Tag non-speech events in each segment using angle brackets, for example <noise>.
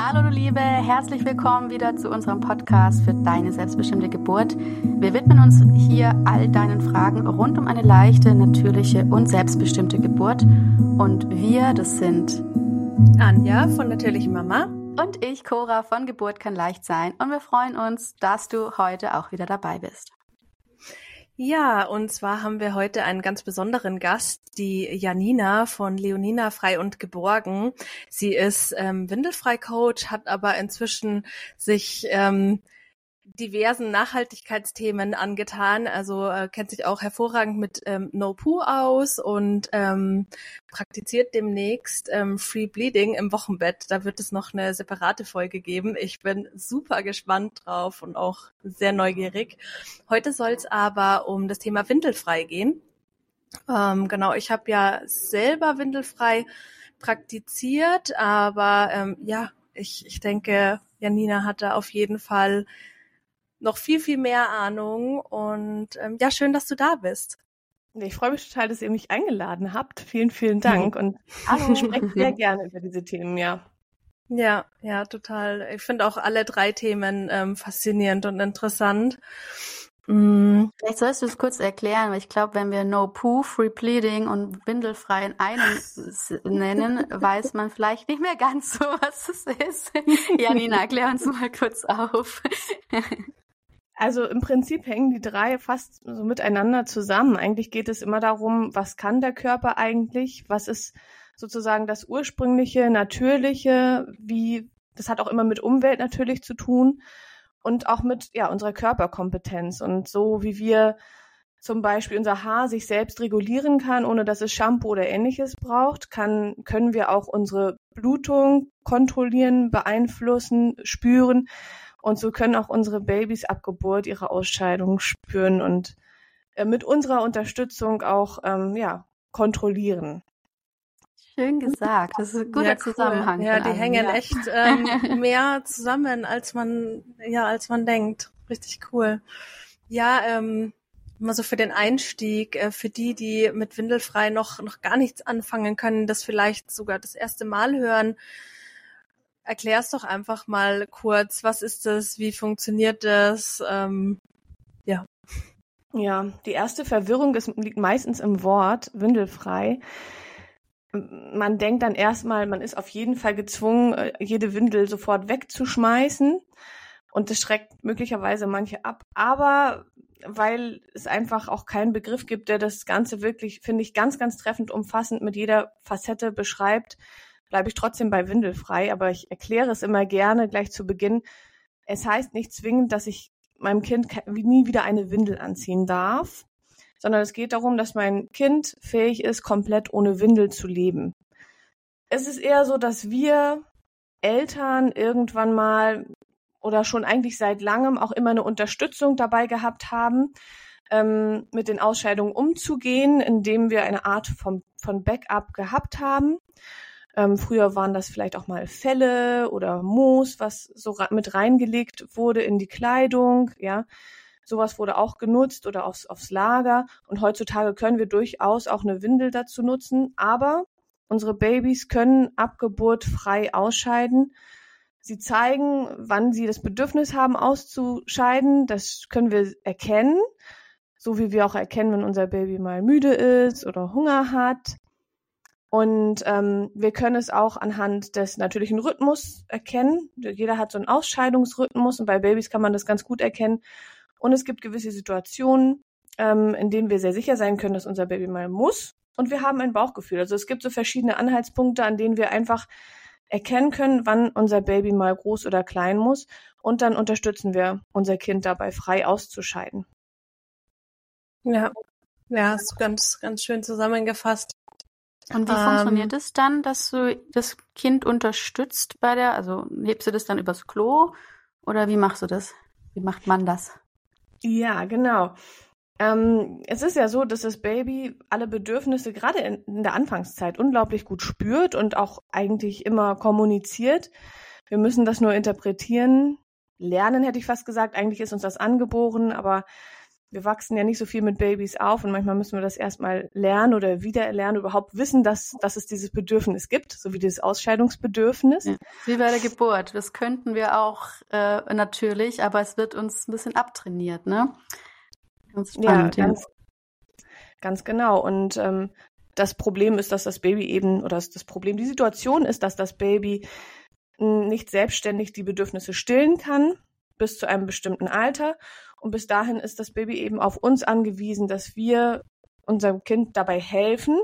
Hallo du Liebe, herzlich willkommen wieder zu unserem Podcast für deine selbstbestimmte Geburt. Wir widmen uns hier all deinen Fragen rund um eine leichte, natürliche und selbstbestimmte Geburt. Und wir, das sind Anja von Natürliche Mama und ich, Cora von Geburt kann leicht sein. Und wir freuen uns, dass du heute auch wieder dabei bist. Ja, und zwar haben wir heute einen ganz besonderen Gast, die Janina von Leonina Frei und Geborgen. Sie ist ähm, Windelfrei-Coach, hat aber inzwischen sich ähm, diversen Nachhaltigkeitsthemen angetan. Also äh, kennt sich auch hervorragend mit ähm, No Poo aus und ähm, praktiziert demnächst ähm, Free Bleeding im Wochenbett. Da wird es noch eine separate Folge geben. Ich bin super gespannt drauf und auch sehr neugierig. Heute soll es aber um das Thema Windelfrei gehen. Ähm, genau, ich habe ja selber Windelfrei praktiziert, aber ähm, ja, ich, ich denke, Janina hatte auf jeden Fall noch viel, viel mehr Ahnung. Und ähm, ja, schön, dass du da bist. Ich freue mich total, dass ihr mich eingeladen habt. Vielen, vielen Dank. <laughs> Und ich spreche sehr gerne über diese Themen, ja. Ja, ja, total. Ich finde auch alle drei Themen ähm, faszinierend und interessant. Mm. Vielleicht sollst du es kurz erklären, weil ich glaube, wenn wir No Poo, Free Bleeding und Windelfrei in einem nennen, <laughs> weiß man vielleicht nicht mehr ganz so, was es ist. <laughs> Janina, klär uns mal kurz auf. Also im Prinzip hängen die drei fast so miteinander zusammen. Eigentlich geht es immer darum, was kann der Körper eigentlich? Was ist sozusagen das ursprüngliche, natürliche? Wie, das hat auch immer mit Umwelt natürlich zu tun und auch mit, ja, unserer Körperkompetenz und so wie wir zum Beispiel unser Haar sich selbst regulieren kann, ohne dass es Shampoo oder ähnliches braucht, kann, können wir auch unsere Blutung kontrollieren, beeinflussen, spüren. Und so können auch unsere Babys ab Geburt ihre Ausscheidung spüren und äh, mit unserer Unterstützung auch ähm, ja, kontrollieren. Schön gesagt. Das ist ein guter ja, cool. Zusammenhang. Ja, die hängen ja. echt ähm, <laughs> mehr zusammen, als man, ja, als man denkt. Richtig cool. Ja, ähm, mal so für den Einstieg, äh, für die, die mit Windelfrei noch, noch gar nichts anfangen können, das vielleicht sogar das erste Mal hören erklär's doch einfach mal kurz, was ist das, wie funktioniert das? Ähm, ja. Ja, die erste Verwirrung ist, liegt meistens im Wort windelfrei. Man denkt dann erstmal, man ist auf jeden Fall gezwungen, äh, jede Windel sofort wegzuschmeißen. Und das schreckt möglicherweise manche ab. Aber weil es einfach auch keinen Begriff gibt, der das Ganze wirklich, finde ich, ganz, ganz treffend umfassend mit jeder Facette beschreibt, bleibe ich trotzdem bei windelfrei, aber ich erkläre es immer gerne gleich zu Beginn. Es heißt nicht zwingend, dass ich meinem Kind nie wieder eine Windel anziehen darf, sondern es geht darum, dass mein Kind fähig ist, komplett ohne Windel zu leben. Es ist eher so, dass wir Eltern irgendwann mal oder schon eigentlich seit langem auch immer eine Unterstützung dabei gehabt haben, ähm, mit den Ausscheidungen umzugehen, indem wir eine Art von, von Backup gehabt haben. Ähm, früher waren das vielleicht auch mal Felle oder Moos, was so mit reingelegt wurde in die Kleidung, ja. Sowas wurde auch genutzt oder aufs, aufs Lager. Und heutzutage können wir durchaus auch eine Windel dazu nutzen. Aber unsere Babys können ab Geburt frei ausscheiden. Sie zeigen, wann sie das Bedürfnis haben, auszuscheiden. Das können wir erkennen. So wie wir auch erkennen, wenn unser Baby mal müde ist oder Hunger hat. Und ähm, wir können es auch anhand des natürlichen Rhythmus erkennen. Jeder hat so einen Ausscheidungsrhythmus und bei Babys kann man das ganz gut erkennen. Und es gibt gewisse Situationen, ähm, in denen wir sehr sicher sein können, dass unser Baby mal muss. Und wir haben ein Bauchgefühl. Also es gibt so verschiedene Anhaltspunkte, an denen wir einfach erkennen können, wann unser Baby mal groß oder klein muss. Und dann unterstützen wir unser Kind dabei, frei auszuscheiden. Ja, ja, ist ganz, ganz schön zusammengefasst. Und wie ähm, funktioniert es dann, dass du das Kind unterstützt bei der, also hebst du das dann übers Klo oder wie machst du das? Wie macht man das? Ja, genau. Ähm, es ist ja so, dass das Baby alle Bedürfnisse gerade in, in der Anfangszeit unglaublich gut spürt und auch eigentlich immer kommuniziert. Wir müssen das nur interpretieren, lernen, hätte ich fast gesagt. Eigentlich ist uns das angeboren, aber wir wachsen ja nicht so viel mit Babys auf und manchmal müssen wir das erstmal lernen oder wieder erlernen, überhaupt wissen, dass, dass es dieses Bedürfnis gibt, so wie dieses Ausscheidungsbedürfnis. Ja. Wie bei der Geburt. Das könnten wir auch äh, natürlich, aber es wird uns ein bisschen abtrainiert, ne? Ganz spannend, ja. Ganz, ja. ganz genau. Und ähm, das Problem ist, dass das Baby eben, oder das Problem, die Situation ist, dass das Baby nicht selbstständig die Bedürfnisse stillen kann bis zu einem bestimmten Alter. Und bis dahin ist das Baby eben auf uns angewiesen, dass wir unserem Kind dabei helfen.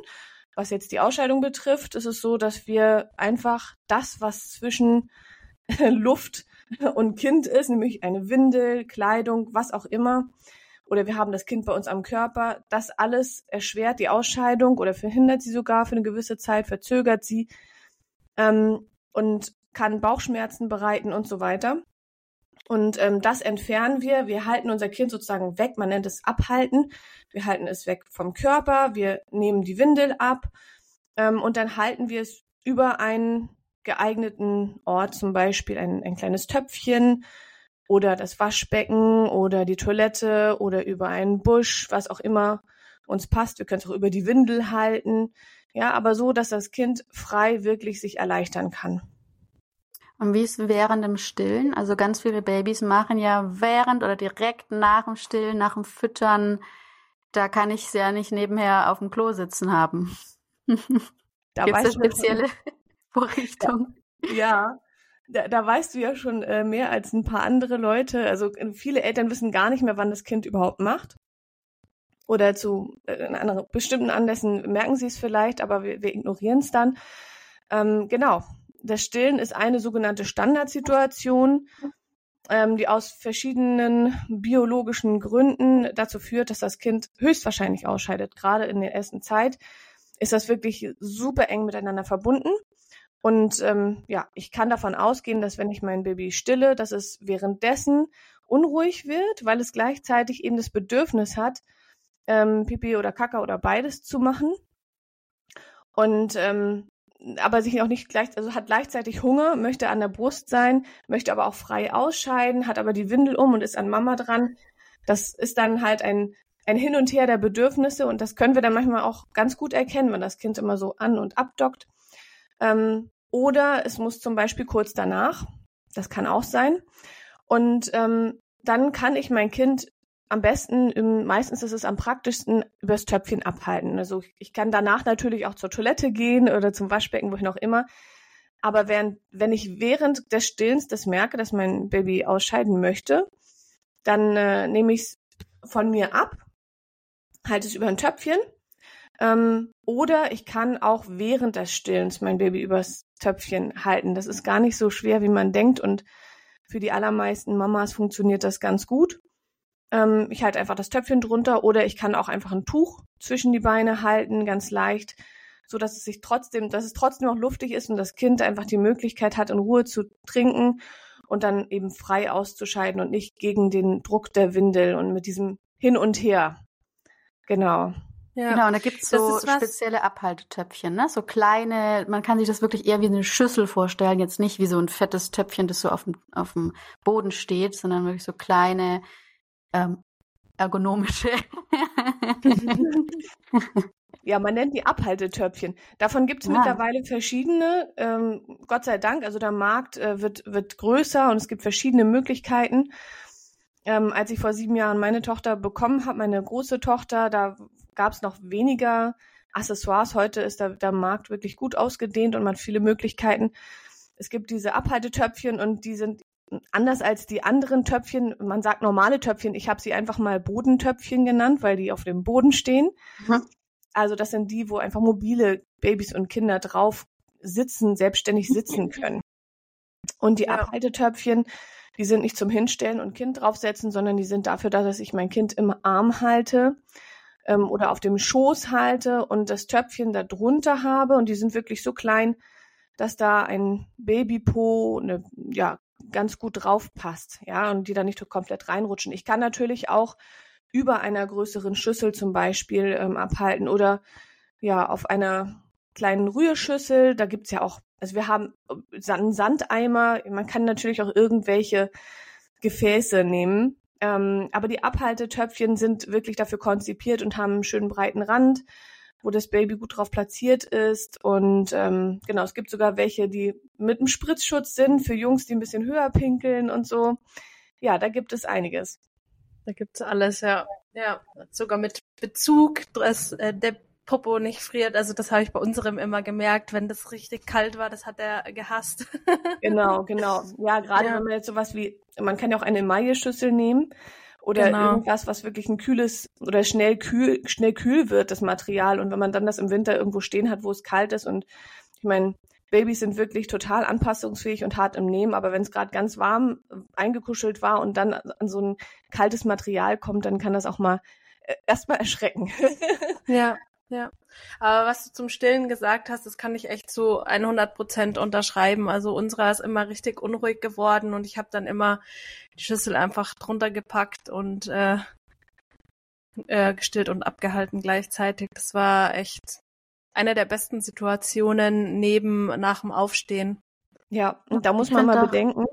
Was jetzt die Ausscheidung betrifft, ist es so, dass wir einfach das, was zwischen <laughs> Luft und Kind ist, nämlich eine Windel, Kleidung, was auch immer, oder wir haben das Kind bei uns am Körper, das alles erschwert die Ausscheidung oder verhindert sie sogar für eine gewisse Zeit, verzögert sie ähm, und kann Bauchschmerzen bereiten und so weiter. Und ähm, das entfernen wir. Wir halten unser Kind sozusagen weg. Man nennt es abhalten. Wir halten es weg vom Körper. Wir nehmen die Windel ab ähm, und dann halten wir es über einen geeigneten Ort, zum Beispiel ein, ein kleines Töpfchen oder das Waschbecken oder die Toilette oder über einen Busch, was auch immer uns passt. Wir können es auch über die Windel halten. Ja, aber so, dass das Kind frei wirklich sich erleichtern kann. Und wie ist während dem Stillen? Also ganz viele Babys machen ja während oder direkt nach dem Stillen, nach dem Füttern, da kann ich es ja nicht nebenher auf dem Klo sitzen haben. Da Gibt es spezielle <laughs> Vorrichtung? Ja, ja. Da, da weißt du ja schon äh, mehr als ein paar andere Leute. Also äh, viele Eltern wissen gar nicht mehr, wann das Kind überhaupt macht. Oder zu äh, anderen bestimmten Anlässen merken sie es vielleicht, aber wir, wir ignorieren es dann. Ähm, genau, das Stillen ist eine sogenannte Standardsituation, ähm, die aus verschiedenen biologischen Gründen dazu führt, dass das Kind höchstwahrscheinlich ausscheidet. Gerade in der ersten Zeit ist das wirklich super eng miteinander verbunden. Und ähm, ja, ich kann davon ausgehen, dass wenn ich mein Baby stille, dass es währenddessen unruhig wird, weil es gleichzeitig eben das Bedürfnis hat, ähm, Pipi oder Kaka oder beides zu machen. Und ähm, aber sich auch nicht gleich, also hat gleichzeitig Hunger, möchte an der Brust sein, möchte aber auch frei ausscheiden, hat aber die Windel um und ist an Mama dran. Das ist dann halt ein, ein Hin und Her der Bedürfnisse und das können wir dann manchmal auch ganz gut erkennen, wenn das Kind immer so an- und abdockt. Ähm, oder es muss zum Beispiel kurz danach, das kann auch sein. Und ähm, dann kann ich mein Kind am besten, im, meistens ist es am praktischsten, übers Töpfchen abhalten. Also ich kann danach natürlich auch zur Toilette gehen oder zum Waschbecken, wohin auch immer. Aber während, wenn ich während des Stillens das merke, dass mein Baby ausscheiden möchte, dann äh, nehme ich es von mir ab, halte es über ein Töpfchen. Ähm, oder ich kann auch während des Stillens mein Baby übers Töpfchen halten. Das ist gar nicht so schwer, wie man denkt. Und für die allermeisten Mamas funktioniert das ganz gut. Ähm, ich halte einfach das Töpfchen drunter oder ich kann auch einfach ein Tuch zwischen die Beine halten, ganz leicht, so dass es sich trotzdem, dass es trotzdem noch luftig ist und das Kind einfach die Möglichkeit hat, in Ruhe zu trinken und dann eben frei auszuscheiden und nicht gegen den Druck der Windel und mit diesem Hin und Her. Genau. Ja. Genau, und da gibt's so spezielle Abhaltetöpfchen, ne? So kleine, man kann sich das wirklich eher wie eine Schüssel vorstellen, jetzt nicht wie so ein fettes Töpfchen, das so auf dem, auf dem Boden steht, sondern wirklich so kleine ähm, ergonomische. <laughs> ja, man nennt die Abhaltetöpfchen. Davon gibt es ja. mittlerweile verschiedene. Ähm, Gott sei Dank, also der Markt äh, wird, wird größer und es gibt verschiedene Möglichkeiten. Ähm, als ich vor sieben Jahren meine Tochter bekommen habe, meine große Tochter, da gab es noch weniger Accessoires. Heute ist der, der Markt wirklich gut ausgedehnt und man hat viele Möglichkeiten. Es gibt diese Abhaltetöpfchen und die sind anders als die anderen Töpfchen, man sagt normale Töpfchen, ich habe sie einfach mal Bodentöpfchen genannt, weil die auf dem Boden stehen. Mhm. Also das sind die, wo einfach mobile Babys und Kinder drauf sitzen, selbstständig sitzen können. Und die ja. Abhaltetöpfchen, die sind nicht zum Hinstellen und Kind draufsetzen, sondern die sind dafür da, dass ich mein Kind im Arm halte ähm, oder auf dem Schoß halte und das Töpfchen da drunter habe. Und die sind wirklich so klein, dass da ein Babypo, eine ja, ganz gut drauf passt, ja, und die da nicht so komplett reinrutschen. Ich kann natürlich auch über einer größeren Schüssel zum Beispiel ähm, abhalten oder ja, auf einer kleinen Rührschüssel, da gibt's ja auch, also wir haben äh, einen Sandeimer, man kann natürlich auch irgendwelche Gefäße nehmen, Ähm, aber die Abhaltetöpfchen sind wirklich dafür konzipiert und haben einen schönen breiten Rand, wo das Baby gut drauf platziert ist. Und ähm, genau, es gibt sogar welche, die mit einem Spritzschutz sind für Jungs, die ein bisschen höher pinkeln und so. Ja, da gibt es einiges. Da gibt's alles, ja. Ja, sogar mit Bezug, dass äh, der Popo nicht friert. Also das habe ich bei unserem immer gemerkt, wenn das richtig kalt war, das hat er gehasst. genau, <laughs> genau. Ja, gerade ja. wenn man jetzt sowas wie, man kann ja auch eine Emaille-Schüssel nehmen oder genau. irgendwas, was wirklich ein kühles oder schnell kühl, schnell kühl wird, das Material. Und wenn man dann das im Winter irgendwo stehen hat, wo es kalt ist und ich meine, Babys sind wirklich total anpassungsfähig und hart im Nehmen, aber wenn es gerade ganz warm äh, eingekuschelt war und dann an so ein kaltes Material kommt, dann kann das auch mal äh, erstmal erschrecken. ja, <laughs> ja. Aber was du zum Stillen gesagt hast, das kann ich echt zu 100 Prozent unterschreiben. Also unserer ist immer richtig unruhig geworden und ich habe dann immer die Schüssel einfach drunter gepackt und äh, äh, gestillt und abgehalten gleichzeitig. Das war echt eine der besten Situationen neben nach dem Aufstehen. Ja, und da muss man mal bedenken,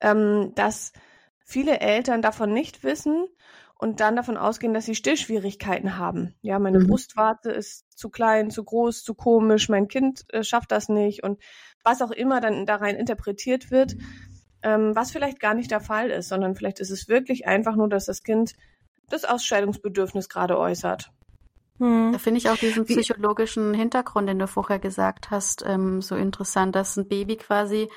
ähm, dass viele Eltern davon nicht wissen und dann davon ausgehen, dass sie Stillschwierigkeiten haben. Ja, meine mhm. Brustwarze ist zu klein, zu groß, zu komisch, mein Kind äh, schafft das nicht und was auch immer dann da rein interpretiert wird, ähm, was vielleicht gar nicht der Fall ist, sondern vielleicht ist es wirklich einfach nur, dass das Kind das Ausscheidungsbedürfnis gerade äußert. Hm. Da finde ich auch diesen psychologischen Hintergrund, den du vorher gesagt hast, ähm, so interessant, dass ein Baby quasi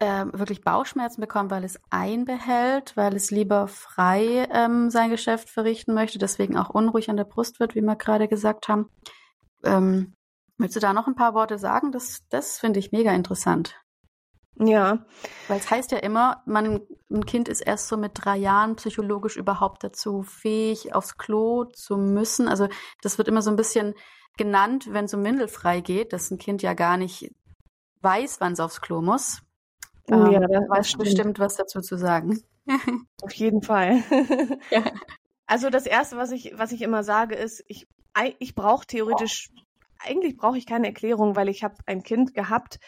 ähm, wirklich Bauchschmerzen bekommt, weil es einbehält, weil es lieber frei ähm, sein Geschäft verrichten möchte, deswegen auch unruhig an der Brust wird, wie wir gerade gesagt haben. Ähm, willst du da noch ein paar Worte sagen? Das, das finde ich mega interessant. Ja. Weil es heißt ja immer, man, ein Kind ist erst so mit drei Jahren psychologisch überhaupt dazu fähig, aufs Klo zu müssen. Also das wird immer so ein bisschen genannt, wenn es um Windelfrei geht, dass ein Kind ja gar nicht weiß, wann es aufs Klo muss. Ähm, ja, da weiß bestimmt was dazu zu sagen. <laughs> Auf jeden Fall. <laughs> ja. Also das erste, was ich, was ich immer sage, ist, ich, ich brauche theoretisch, eigentlich brauche ich keine Erklärung, weil ich habe ein Kind gehabt,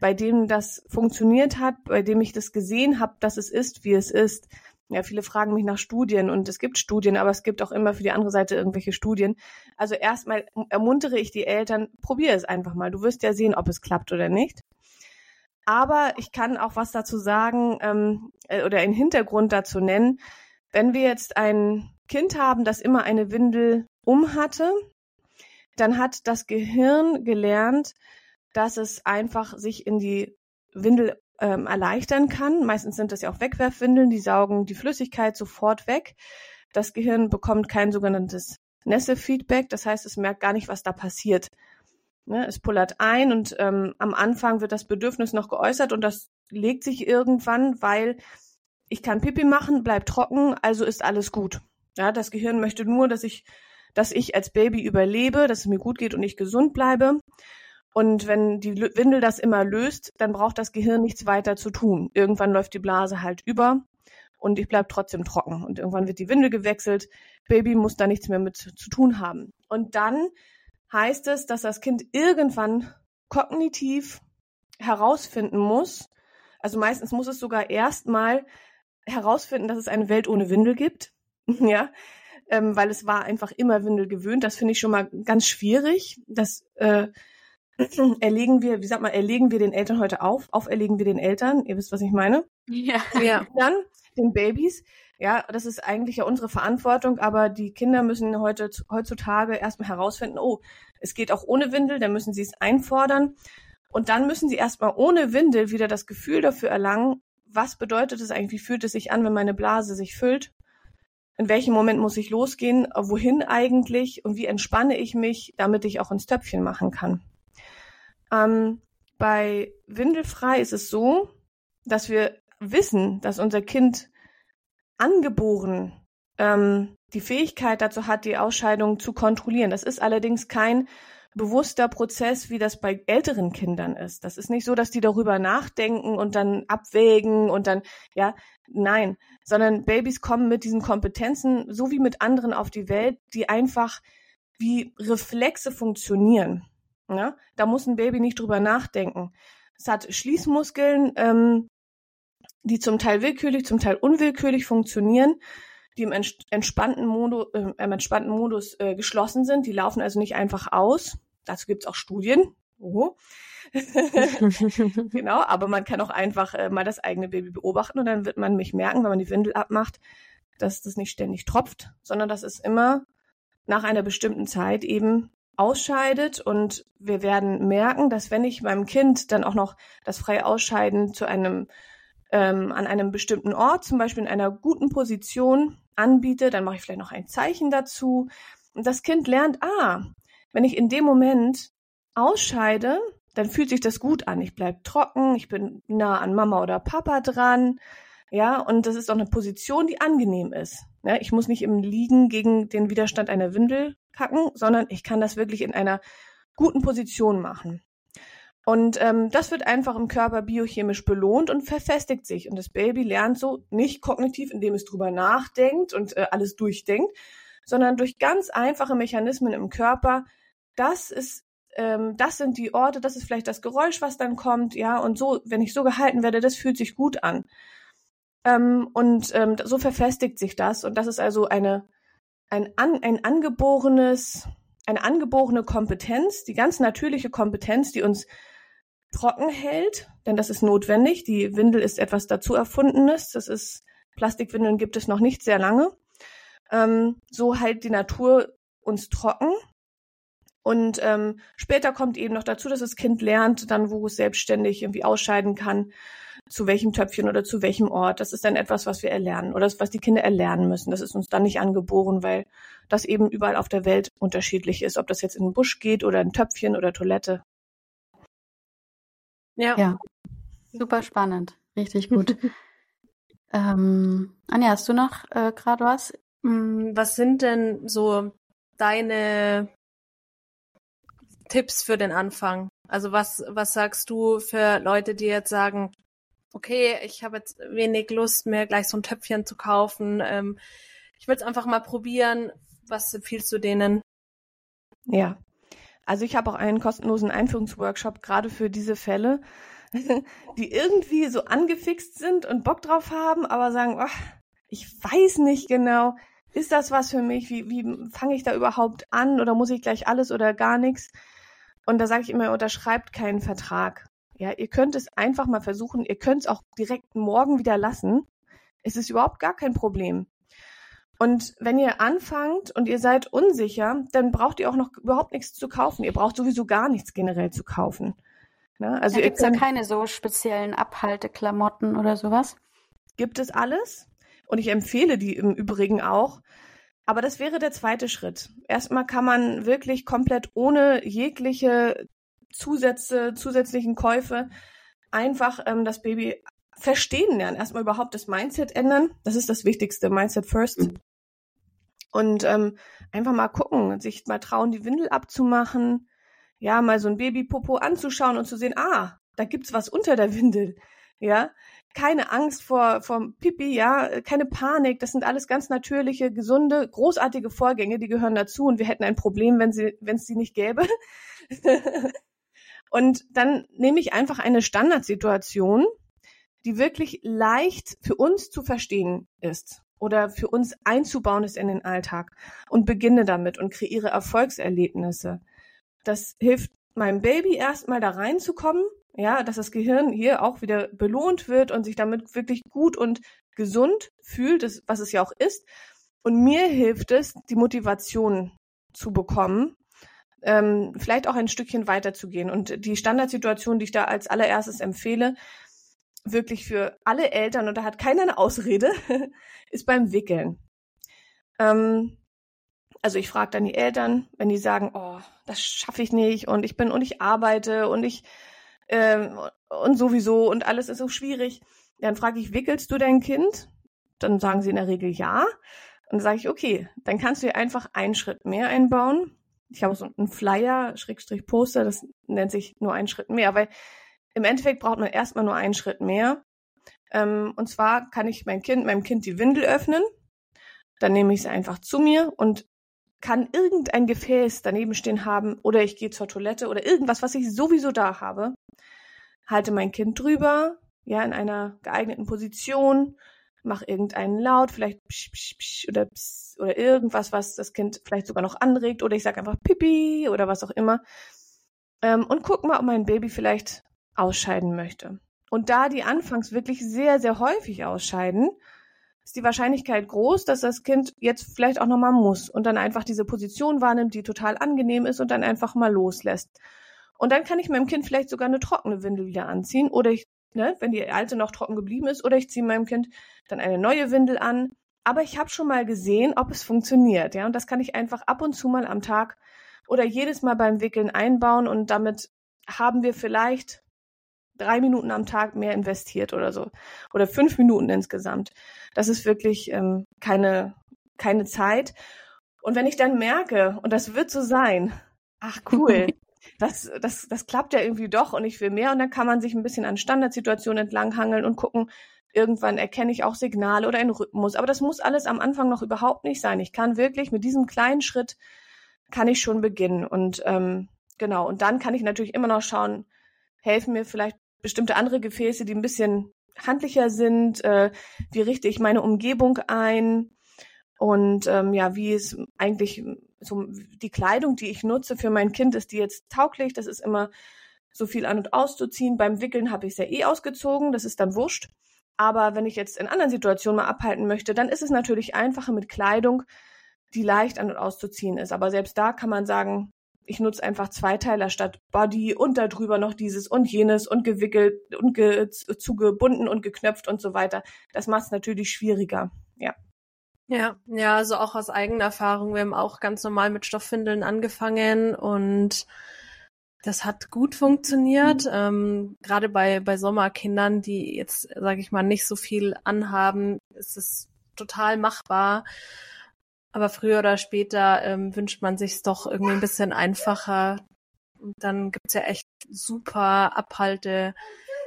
bei dem das funktioniert hat, bei dem ich das gesehen habe, dass es ist, wie es ist. Ja, viele fragen mich nach Studien und es gibt Studien, aber es gibt auch immer für die andere Seite irgendwelche Studien. Also erstmal ermuntere ich die Eltern, probier es einfach mal. Du wirst ja sehen, ob es klappt oder nicht. Aber ich kann auch was dazu sagen ähm, äh, oder einen Hintergrund dazu nennen. Wenn wir jetzt ein Kind haben, das immer eine Windel um hatte, dann hat das Gehirn gelernt, dass es einfach sich in die Windel ähm, erleichtern kann. Meistens sind das ja auch Wegwerfwindeln, die saugen die Flüssigkeit sofort weg. Das Gehirn bekommt kein sogenanntes Nässe-Feedback, das heißt, es merkt gar nicht, was da passiert. Ne, es pullert ein und ähm, am Anfang wird das Bedürfnis noch geäußert und das legt sich irgendwann, weil ich kann Pipi machen, bleib trocken, also ist alles gut. Ja, das Gehirn möchte nur, dass ich, dass ich als Baby überlebe, dass es mir gut geht und ich gesund bleibe. Und wenn die Windel das immer löst, dann braucht das Gehirn nichts weiter zu tun. Irgendwann läuft die Blase halt über und ich bleib trotzdem trocken. Und irgendwann wird die Windel gewechselt. Baby muss da nichts mehr mit zu tun haben. Und dann heißt es, dass das Kind irgendwann kognitiv herausfinden muss, also meistens muss es sogar erstmal herausfinden, dass es eine Welt ohne Windel gibt. <laughs> ja, ähm, weil es war einfach immer Windel gewöhnt. Das finde ich schon mal ganz schwierig. Das äh, <clears throat> erlegen wir, wie sagt man, erlegen wir den Eltern heute auf, auferlegen wir den Eltern, ihr wisst, was ich meine. Ja. ja. Dann den Babys, ja, das ist eigentlich ja unsere Verantwortung, aber die Kinder müssen heute, heutzutage erstmal herausfinden, oh, es geht auch ohne Windel, dann müssen sie es einfordern. Und dann müssen sie erstmal ohne Windel wieder das Gefühl dafür erlangen, was bedeutet es eigentlich, wie fühlt es sich an, wenn meine Blase sich füllt? In welchem Moment muss ich losgehen? Wohin eigentlich? Und wie entspanne ich mich, damit ich auch ins Töpfchen machen kann? Ähm, bei Windelfrei ist es so, dass wir wissen, dass unser Kind angeboren ähm, die Fähigkeit dazu hat, die Ausscheidung zu kontrollieren. Das ist allerdings kein bewusster Prozess, wie das bei älteren Kindern ist. Das ist nicht so, dass die darüber nachdenken und dann abwägen und dann, ja, nein, sondern Babys kommen mit diesen Kompetenzen, so wie mit anderen auf die Welt, die einfach wie Reflexe funktionieren. Ja? Da muss ein Baby nicht drüber nachdenken. Es hat Schließmuskeln, ähm, die zum Teil willkürlich, zum Teil unwillkürlich funktionieren, die im entspannten, Modu, äh, im entspannten Modus äh, geschlossen sind. Die laufen also nicht einfach aus. Dazu gibt's auch Studien. Oh. <laughs> genau, aber man kann auch einfach äh, mal das eigene Baby beobachten und dann wird man mich merken, wenn man die Windel abmacht, dass das nicht ständig tropft, sondern dass es immer nach einer bestimmten Zeit eben ausscheidet. Und wir werden merken, dass wenn ich meinem Kind dann auch noch das freie Ausscheiden zu einem ähm, an einem bestimmten Ort, zum Beispiel in einer guten Position anbiete, dann mache ich vielleicht noch ein Zeichen dazu. Und das Kind lernt, ah, wenn ich in dem Moment ausscheide, dann fühlt sich das gut an. Ich bleib trocken, ich bin nah an Mama oder Papa dran, ja, und das ist auch eine Position, die angenehm ist. Ne? Ich muss nicht im Liegen gegen den Widerstand einer Windel kacken, sondern ich kann das wirklich in einer guten Position machen. Und ähm, das wird einfach im Körper biochemisch belohnt und verfestigt sich. Und das Baby lernt so nicht kognitiv, indem es drüber nachdenkt und äh, alles durchdenkt, sondern durch ganz einfache Mechanismen im Körper. Das ist, ähm, das sind die Orte, das ist vielleicht das Geräusch, was dann kommt, ja. Und so, wenn ich so gehalten werde, das fühlt sich gut an. Ähm, und ähm, so verfestigt sich das. Und das ist also eine, ein, an, ein angeborenes, eine angeborene Kompetenz, die ganz natürliche Kompetenz, die uns trocken hält, denn das ist notwendig. Die Windel ist etwas dazu erfundenes. Das ist, Plastikwindeln gibt es noch nicht sehr lange. Ähm, so hält die Natur uns trocken. Und ähm, später kommt eben noch dazu, dass das Kind lernt, dann wo es selbstständig irgendwie ausscheiden kann zu welchem Töpfchen oder zu welchem Ort. Das ist dann etwas, was wir erlernen oder was die Kinder erlernen müssen. Das ist uns dann nicht angeboren, weil das eben überall auf der Welt unterschiedlich ist, ob das jetzt in den Busch geht oder ein Töpfchen oder Toilette. Ja. ja. Super spannend. Richtig gut. <laughs> ähm, Anja, hast du noch äh, gerade was? Mm, was sind denn so deine Tipps für den Anfang? Also was, was sagst du für Leute, die jetzt sagen, okay, ich habe jetzt wenig Lust mehr, gleich so ein Töpfchen zu kaufen. Ähm, ich will es einfach mal probieren. Was empfiehlst du denen? Ja, also ich habe auch einen kostenlosen Einführungsworkshop gerade für diese Fälle, <laughs> die irgendwie so angefixt sind und Bock drauf haben, aber sagen, oh, ich weiß nicht genau, ist das was für mich? Wie, wie fange ich da überhaupt an oder muss ich gleich alles oder gar nichts? Und da sage ich immer, unterschreibt keinen Vertrag. Ja, ihr könnt es einfach mal versuchen. Ihr könnt es auch direkt morgen wieder lassen. Es ist überhaupt gar kein Problem. Und wenn ihr anfangt und ihr seid unsicher, dann braucht ihr auch noch überhaupt nichts zu kaufen. Ihr braucht sowieso gar nichts generell zu kaufen. Ne? Also da gibt es ja keine so speziellen Abhalteklamotten oder sowas. Gibt es alles. Und ich empfehle die im Übrigen auch. Aber das wäre der zweite Schritt. Erstmal kann man wirklich komplett ohne jegliche Zusätze, zusätzlichen Käufe einfach ähm, das Baby verstehen lernen. Erstmal überhaupt das Mindset ändern. Das ist das Wichtigste. Mindset first. Mhm. Und ähm, einfach mal gucken, sich mal trauen, die Windel abzumachen. Ja, mal so ein Babypopo anzuschauen und zu sehen, ah, da gibt's was unter der Windel. Ja, keine Angst vor, vor Pipi, ja, keine Panik. Das sind alles ganz natürliche, gesunde, großartige Vorgänge, die gehören dazu und wir hätten ein Problem, wenn sie, wenn es sie nicht gäbe. <laughs> Und dann nehme ich einfach eine Standardsituation, die wirklich leicht für uns zu verstehen ist oder für uns einzubauen ist in den Alltag und beginne damit und kreiere Erfolgserlebnisse. Das hilft meinem Baby erstmal da reinzukommen, ja, dass das Gehirn hier auch wieder belohnt wird und sich damit wirklich gut und gesund fühlt, was es ja auch ist. Und mir hilft es, die Motivation zu bekommen, ähm, vielleicht auch ein Stückchen weiterzugehen. Und die Standardsituation, die ich da als allererstes empfehle, wirklich für alle Eltern, und da hat keiner eine Ausrede, <laughs> ist beim Wickeln. Ähm, also ich frage dann die Eltern, wenn die sagen, oh, das schaffe ich nicht und ich bin und ich arbeite und ich ähm, und sowieso und alles ist so schwierig, dann frage ich, wickelst du dein Kind? Dann sagen sie in der Regel ja. Und dann sage ich, okay, dann kannst du dir einfach einen Schritt mehr einbauen ich habe so einen Flyer, Schrägstrich Poster, das nennt sich nur einen Schritt mehr, weil im Endeffekt braucht man erstmal nur einen Schritt mehr. Ähm, und zwar kann ich mein Kind, meinem Kind die Windel öffnen, dann nehme ich sie einfach zu mir und kann irgendein Gefäß daneben stehen haben oder ich gehe zur Toilette oder irgendwas, was ich sowieso da habe, halte mein Kind drüber, ja, in einer geeigneten Position, mach irgendeinen Laut, vielleicht psch, psch, psch oder psch, oder irgendwas, was das Kind vielleicht sogar noch anregt, oder ich sage einfach Pipi oder was auch immer. Ähm, und guck mal, ob mein Baby vielleicht ausscheiden möchte. Und da die anfangs wirklich sehr, sehr häufig ausscheiden, ist die Wahrscheinlichkeit groß, dass das Kind jetzt vielleicht auch nochmal muss und dann einfach diese Position wahrnimmt, die total angenehm ist und dann einfach mal loslässt. Und dann kann ich meinem Kind vielleicht sogar eine trockene Windel wieder anziehen oder ich, ne, wenn die alte noch trocken geblieben ist, oder ich ziehe meinem Kind dann eine neue Windel an. Aber ich habe schon mal gesehen, ob es funktioniert, ja. Und das kann ich einfach ab und zu mal am Tag oder jedes Mal beim Wickeln einbauen und damit haben wir vielleicht drei Minuten am Tag mehr investiert oder so. Oder fünf Minuten insgesamt. Das ist wirklich ähm, keine, keine Zeit. Und wenn ich dann merke, und das wird so sein, ach cool, <laughs> das, das, das klappt ja irgendwie doch und ich will mehr, und dann kann man sich ein bisschen an Standardsituationen entlanghangeln und gucken, irgendwann erkenne ich auch Signale oder einen Rhythmus. Aber das muss alles am Anfang noch überhaupt nicht sein. Ich kann wirklich mit diesem kleinen Schritt kann ich schon beginnen. Und ähm, genau, und dann kann ich natürlich immer noch schauen, helfen mir vielleicht bestimmte andere Gefäße, die ein bisschen handlicher sind, äh, wie richte ich meine Umgebung ein und ähm, ja, wie ist eigentlich so die Kleidung, die ich nutze für mein Kind, ist die jetzt tauglich? Das ist immer so viel an und auszuziehen. Beim Wickeln habe ich es ja eh ausgezogen, das ist dann wurscht. Aber wenn ich jetzt in anderen Situationen mal abhalten möchte, dann ist es natürlich einfacher mit Kleidung, die leicht an und auszuziehen ist. Aber selbst da kann man sagen, ich nutze einfach Zweiteiler statt Body und darüber noch dieses und jenes und gewickelt und ge zugebunden und geknöpft und so weiter. Das macht es natürlich schwieriger. Ja. Ja, ja, also auch aus eigener Erfahrung. Wir haben auch ganz normal mit Stoffwindeln angefangen und das hat gut funktioniert. Mhm. Ähm, Gerade bei, bei Sommerkindern, die jetzt, sage ich mal, nicht so viel anhaben, ist es total machbar. Aber früher oder später ähm, wünscht man sich doch irgendwie ein bisschen einfacher. Und dann gibt's ja echt super Abhalte,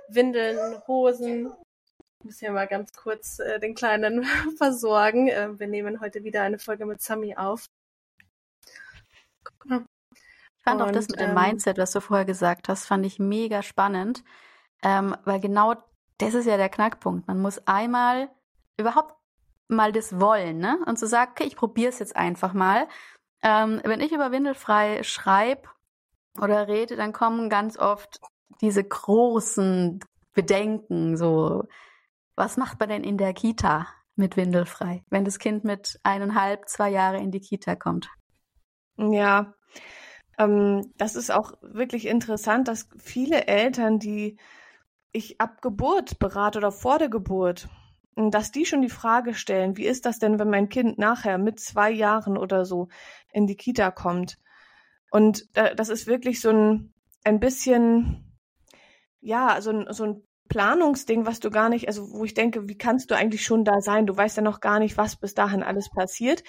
Windeln, Hosen. Muss hier mal ganz kurz äh, den Kleinen <laughs> versorgen. Äh, wir nehmen heute wieder eine Folge mit Sami auf. Mal. Ich fand Und, auch das mit dem ähm, Mindset, was du vorher gesagt hast, fand ich mega spannend. Ähm, weil genau das ist ja der Knackpunkt. Man muss einmal überhaupt mal das Wollen, ne? Und zu sagen, okay, ich probiere es jetzt einfach mal. Ähm, wenn ich über Windelfrei schreibe oder rede, dann kommen ganz oft diese großen Bedenken, so, was macht man denn in der Kita mit Windelfrei, wenn das Kind mit eineinhalb, zwei Jahre in die Kita kommt? Ja, ähm, das ist auch wirklich interessant, dass viele Eltern, die ich ab Geburt berate oder vor der Geburt, dass die schon die Frage stellen, wie ist das denn, wenn mein Kind nachher mit zwei Jahren oder so in die Kita kommt? Und das ist wirklich so ein, ein bisschen, ja, so ein, so ein Planungsding, was du gar nicht, also wo ich denke, wie kannst du eigentlich schon da sein? Du weißt ja noch gar nicht, was bis dahin alles passiert.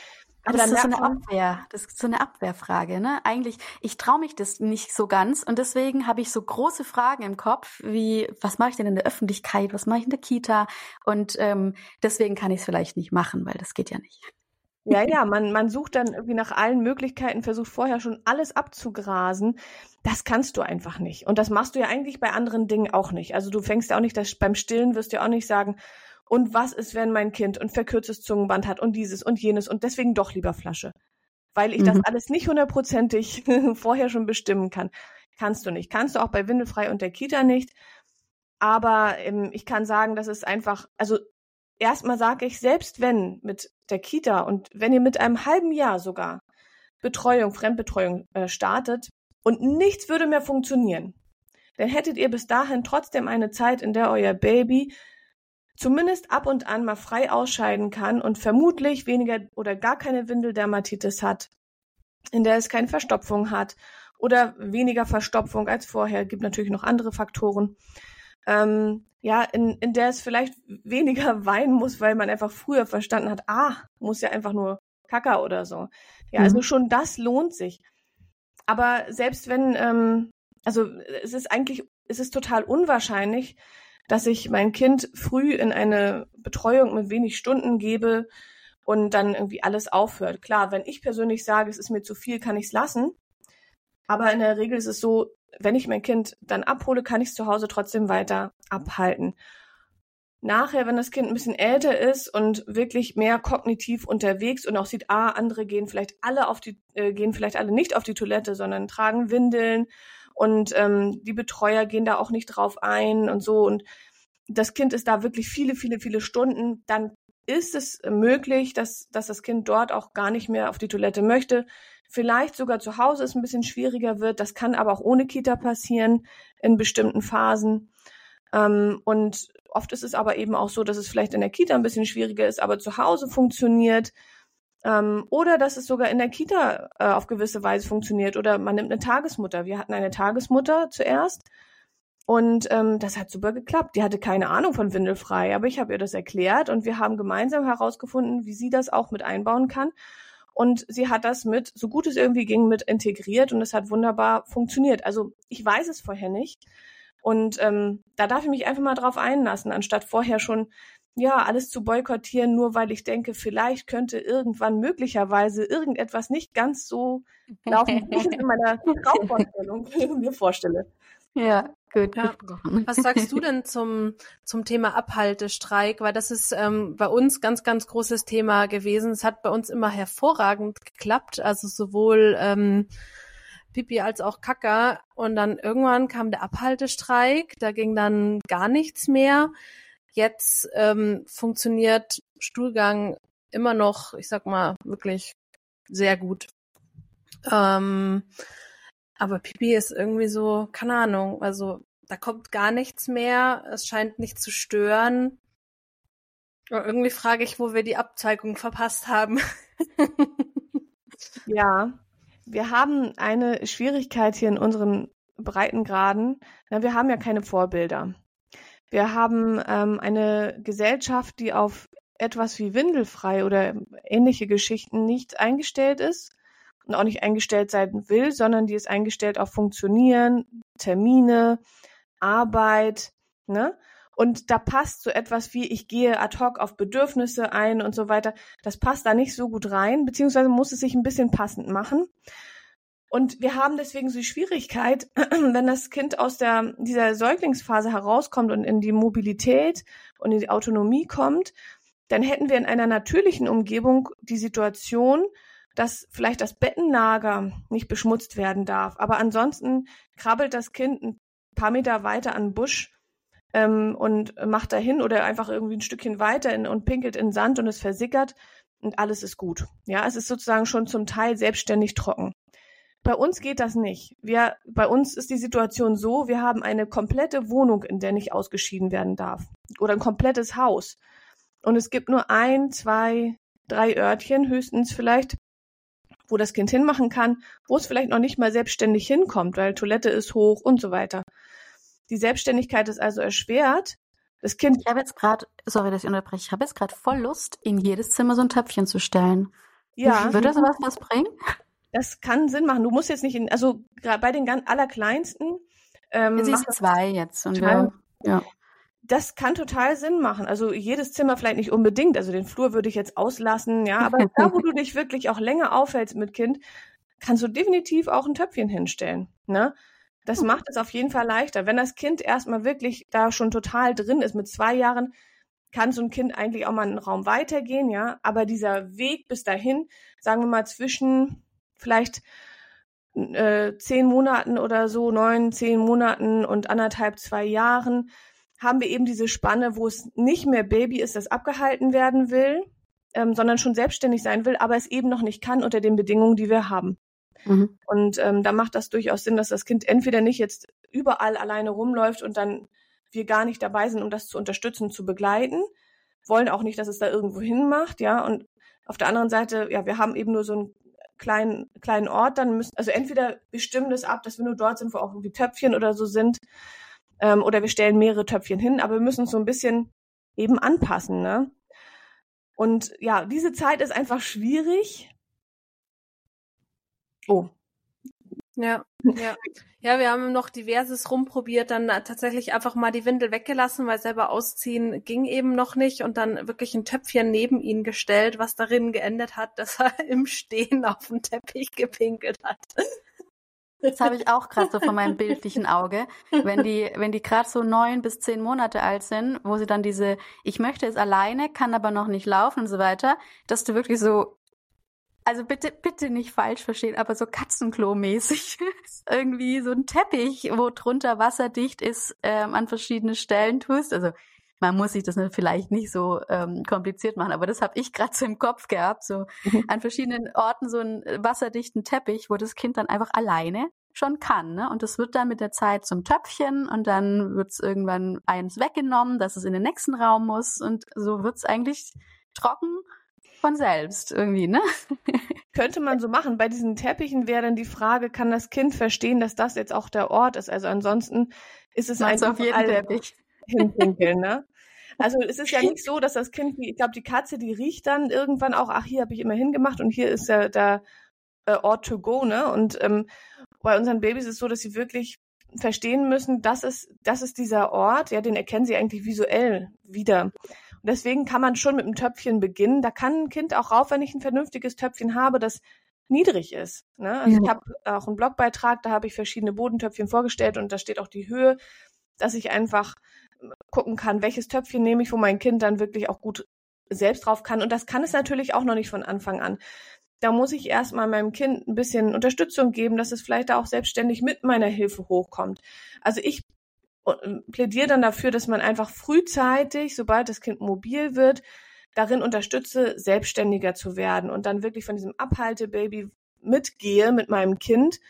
Aber das ist so eine Abwehr. Das ist so eine Abwehrfrage, ne? Eigentlich, ich traue mich das nicht so ganz und deswegen habe ich so große Fragen im Kopf, wie was mache ich denn in der Öffentlichkeit, was mache ich in der Kita und ähm, deswegen kann ich es vielleicht nicht machen, weil das geht ja nicht. Ja, ja, man, man sucht dann irgendwie nach allen Möglichkeiten, versucht vorher schon alles abzugrasen. Das kannst du einfach nicht. Und das machst du ja eigentlich bei anderen Dingen auch nicht. Also du fängst ja auch nicht, das, beim Stillen wirst du ja auch nicht sagen, und was ist, wenn mein Kind ein verkürztes Zungenband hat und dieses und jenes und deswegen doch lieber Flasche? Weil ich mhm. das alles nicht hundertprozentig <laughs> vorher schon bestimmen kann. Kannst du nicht. Kannst du auch bei Windelfrei und der Kita nicht. Aber ähm, ich kann sagen, das ist einfach, also erstmal sage ich, selbst wenn mit der Kita und wenn ihr mit einem halben Jahr sogar Betreuung, Fremdbetreuung äh, startet und nichts würde mehr funktionieren, dann hättet ihr bis dahin trotzdem eine Zeit, in der euer Baby zumindest ab und an mal frei ausscheiden kann und vermutlich weniger oder gar keine Windeldermatitis hat, in der es keine Verstopfung hat oder weniger Verstopfung als vorher, gibt natürlich noch andere Faktoren. Ähm, ja, in, in der es vielleicht weniger <laughs> weinen muss, weil man einfach früher verstanden hat, ah, muss ja einfach nur Kacker oder so. Ja, also mhm. also schon das lohnt sich. Aber selbst wenn, ähm, also es ist eigentlich, es ist total unwahrscheinlich, dass ich mein Kind früh in eine Betreuung mit wenig Stunden gebe und dann irgendwie alles aufhört. Klar, wenn ich persönlich sage, es ist mir zu viel, kann ich es lassen. Aber in der Regel ist es so, wenn ich mein Kind dann abhole, kann ich es zu Hause trotzdem weiter abhalten. Nachher, wenn das Kind ein bisschen älter ist und wirklich mehr kognitiv unterwegs und auch sieht, ah, andere gehen vielleicht alle auf die, äh, gehen vielleicht alle nicht auf die Toilette, sondern tragen Windeln und ähm, die Betreuer gehen da auch nicht drauf ein und so und das Kind ist da wirklich viele, viele, viele Stunden, dann ist es möglich, dass, dass das Kind dort auch gar nicht mehr auf die Toilette möchte. Vielleicht sogar zu Hause es ein bisschen schwieriger wird. Das kann aber auch ohne Kita passieren in bestimmten Phasen. Ähm, und oft ist es aber eben auch so, dass es vielleicht in der Kita ein bisschen schwieriger ist, aber zu Hause funktioniert. Ähm, oder dass es sogar in der Kita äh, auf gewisse Weise funktioniert. Oder man nimmt eine Tagesmutter. Wir hatten eine Tagesmutter zuerst und ähm, das hat super geklappt. Die hatte keine Ahnung von Windelfrei, aber ich habe ihr das erklärt und wir haben gemeinsam herausgefunden, wie sie das auch mit einbauen kann. Und sie hat das mit, so gut es irgendwie ging, mit integriert und es hat wunderbar funktioniert. Also ich weiß es vorher nicht. Und ähm, da darf ich mich einfach mal drauf einlassen, anstatt vorher schon ja alles zu boykottieren, nur weil ich denke, vielleicht könnte irgendwann möglicherweise irgendetwas nicht ganz so laufen, wie ich es in meiner <laughs> Traumvorstellung mir vorstelle. Ja, gut. Ja. Was sagst du denn zum, zum Thema Abhaltestreik? Weil das ist ähm, bei uns ganz, ganz großes Thema gewesen. Es hat bei uns immer hervorragend geklappt. Also sowohl ähm, Pipi als auch Kaka. Und dann irgendwann kam der Abhaltestreik. Da ging dann gar nichts mehr. Jetzt ähm, funktioniert Stuhlgang immer noch, ich sag mal, wirklich sehr gut. Ähm, aber Pipi ist irgendwie so, keine Ahnung, also da kommt gar nichts mehr, es scheint nicht zu stören. Aber irgendwie frage ich, wo wir die Abzweigung verpasst haben. <laughs> ja, wir haben eine Schwierigkeit hier in unseren Breitengraden. Na, wir haben ja keine Vorbilder. Wir haben ähm, eine Gesellschaft, die auf etwas wie Windelfrei oder ähnliche Geschichten nicht eingestellt ist und auch nicht eingestellt sein will, sondern die ist eingestellt auf Funktionieren, Termine, Arbeit, ne? Und da passt so etwas wie, ich gehe ad hoc auf Bedürfnisse ein und so weiter. Das passt da nicht so gut rein, beziehungsweise muss es sich ein bisschen passend machen. Und wir haben deswegen so die Schwierigkeit, <clears throat> wenn das Kind aus der, dieser Säuglingsphase herauskommt und in die Mobilität und in die Autonomie kommt, dann hätten wir in einer natürlichen Umgebung die Situation, dass vielleicht das Bettenlager nicht beschmutzt werden darf. Aber ansonsten krabbelt das Kind ein paar Meter weiter an den Busch ähm, und macht dahin oder einfach irgendwie ein Stückchen weiter in, und pinkelt in Sand und es versickert und alles ist gut. Ja, es ist sozusagen schon zum Teil selbstständig trocken. Bei uns geht das nicht. Wir, bei uns ist die Situation so, wir haben eine komplette Wohnung, in der nicht ausgeschieden werden darf. Oder ein komplettes Haus. Und es gibt nur ein, zwei, drei Örtchen höchstens vielleicht, wo das Kind hinmachen kann, wo es vielleicht noch nicht mal selbstständig hinkommt, weil Toilette ist hoch und so weiter. Die Selbstständigkeit ist also erschwert. Das Kind. Ich habe jetzt gerade, sorry, dass ich unterbreche, ich habe jetzt gerade voll Lust, in jedes Zimmer so ein Töpfchen zu stellen. Ja. Würde das was, was bringen? Das kann Sinn machen. Du musst jetzt nicht in, also gerade bei den ganz allerkleinsten. Ähm, Sie ist zwei jetzt und ja. ja das kann total Sinn machen. Also jedes Zimmer vielleicht nicht unbedingt. Also den Flur würde ich jetzt auslassen, ja. Aber <laughs> da, wo du dich wirklich auch länger aufhältst mit Kind, kannst du definitiv auch ein Töpfchen hinstellen. Ne? Das hm. macht es auf jeden Fall leichter. Wenn das Kind erstmal wirklich da schon total drin ist, mit zwei Jahren, kann so ein Kind eigentlich auch mal einen Raum weitergehen, ja. Aber dieser Weg bis dahin, sagen wir mal zwischen vielleicht äh, zehn Monaten oder so, neun, zehn Monaten und anderthalb, zwei Jahren, haben wir eben diese Spanne, wo es nicht mehr Baby ist, das abgehalten werden will, ähm, sondern schon selbstständig sein will, aber es eben noch nicht kann unter den Bedingungen, die wir haben. Mhm. Und ähm, da macht das durchaus Sinn, dass das Kind entweder nicht jetzt überall alleine rumläuft und dann wir gar nicht dabei sind, um das zu unterstützen, zu begleiten, wollen auch nicht, dass es da irgendwo hin macht, ja. Und auf der anderen Seite, ja, wir haben eben nur so einen kleinen, kleinen Ort, dann müssen, also entweder wir stimmen das ab, dass wir nur dort sind, wo auch irgendwie Töpfchen oder so sind, ähm, oder wir stellen mehrere Töpfchen hin, aber wir müssen uns so ein bisschen eben anpassen. Ne? Und ja, diese Zeit ist einfach schwierig. Oh. Ja, ja. Ja, wir haben noch diverses rumprobiert, dann tatsächlich einfach mal die Windel weggelassen, weil selber ausziehen ging eben noch nicht und dann wirklich ein Töpfchen neben ihn gestellt, was darin geendet hat, dass er <laughs> im Stehen auf den Teppich gepinkelt hat. Das habe ich auch gerade so von meinem bildlichen Auge. Wenn die, wenn die gerade so neun bis zehn Monate alt sind, wo sie dann diese, ich möchte es alleine, kann aber noch nicht laufen und so weiter, dass du wirklich so, also bitte, bitte nicht falsch verstehen, aber so Katzenklo-mäßig <laughs> irgendwie so ein Teppich, wo drunter wasserdicht ist, ähm, an verschiedene Stellen tust. Also man muss sich das vielleicht nicht so ähm, kompliziert machen, aber das habe ich gerade so im Kopf gehabt, so mhm. an verschiedenen Orten so einen wasserdichten Teppich, wo das Kind dann einfach alleine schon kann. Ne? Und das wird dann mit der Zeit zum Töpfchen und dann wird es irgendwann eins weggenommen, dass es in den nächsten Raum muss und so wird es eigentlich trocken von selbst irgendwie, ne? <laughs> Könnte man so machen. Bei diesen Teppichen wäre dann die Frage, kann das Kind verstehen, dass das jetzt auch der Ort ist? Also ansonsten ist es einfach auf jeden Teppich hinpinkeln, ne? Also es ist ja nicht so, dass das Kind, ich glaube, die Katze, die riecht dann irgendwann auch, ach, hier habe ich immer hingemacht und hier ist ja der äh, Ort to go, ne? Und ähm, bei unseren Babys ist es so, dass sie wirklich verstehen müssen, das ist, das ist dieser Ort, ja, den erkennen sie eigentlich visuell wieder. Und deswegen kann man schon mit einem Töpfchen beginnen. Da kann ein Kind auch rauf, wenn ich ein vernünftiges Töpfchen habe, das niedrig ist. Ne? Also ja. ich habe auch einen Blogbeitrag, da habe ich verschiedene Bodentöpfchen vorgestellt und da steht auch die Höhe, dass ich einfach gucken kann, welches Töpfchen nehme ich, wo mein Kind dann wirklich auch gut selbst drauf kann. Und das kann es natürlich auch noch nicht von Anfang an. Da muss ich erstmal meinem Kind ein bisschen Unterstützung geben, dass es vielleicht auch selbstständig mit meiner Hilfe hochkommt. Also ich äh, plädiere dann dafür, dass man einfach frühzeitig, sobald das Kind mobil wird, darin unterstütze, selbstständiger zu werden und dann wirklich von diesem Abhaltebaby mitgehe mit meinem Kind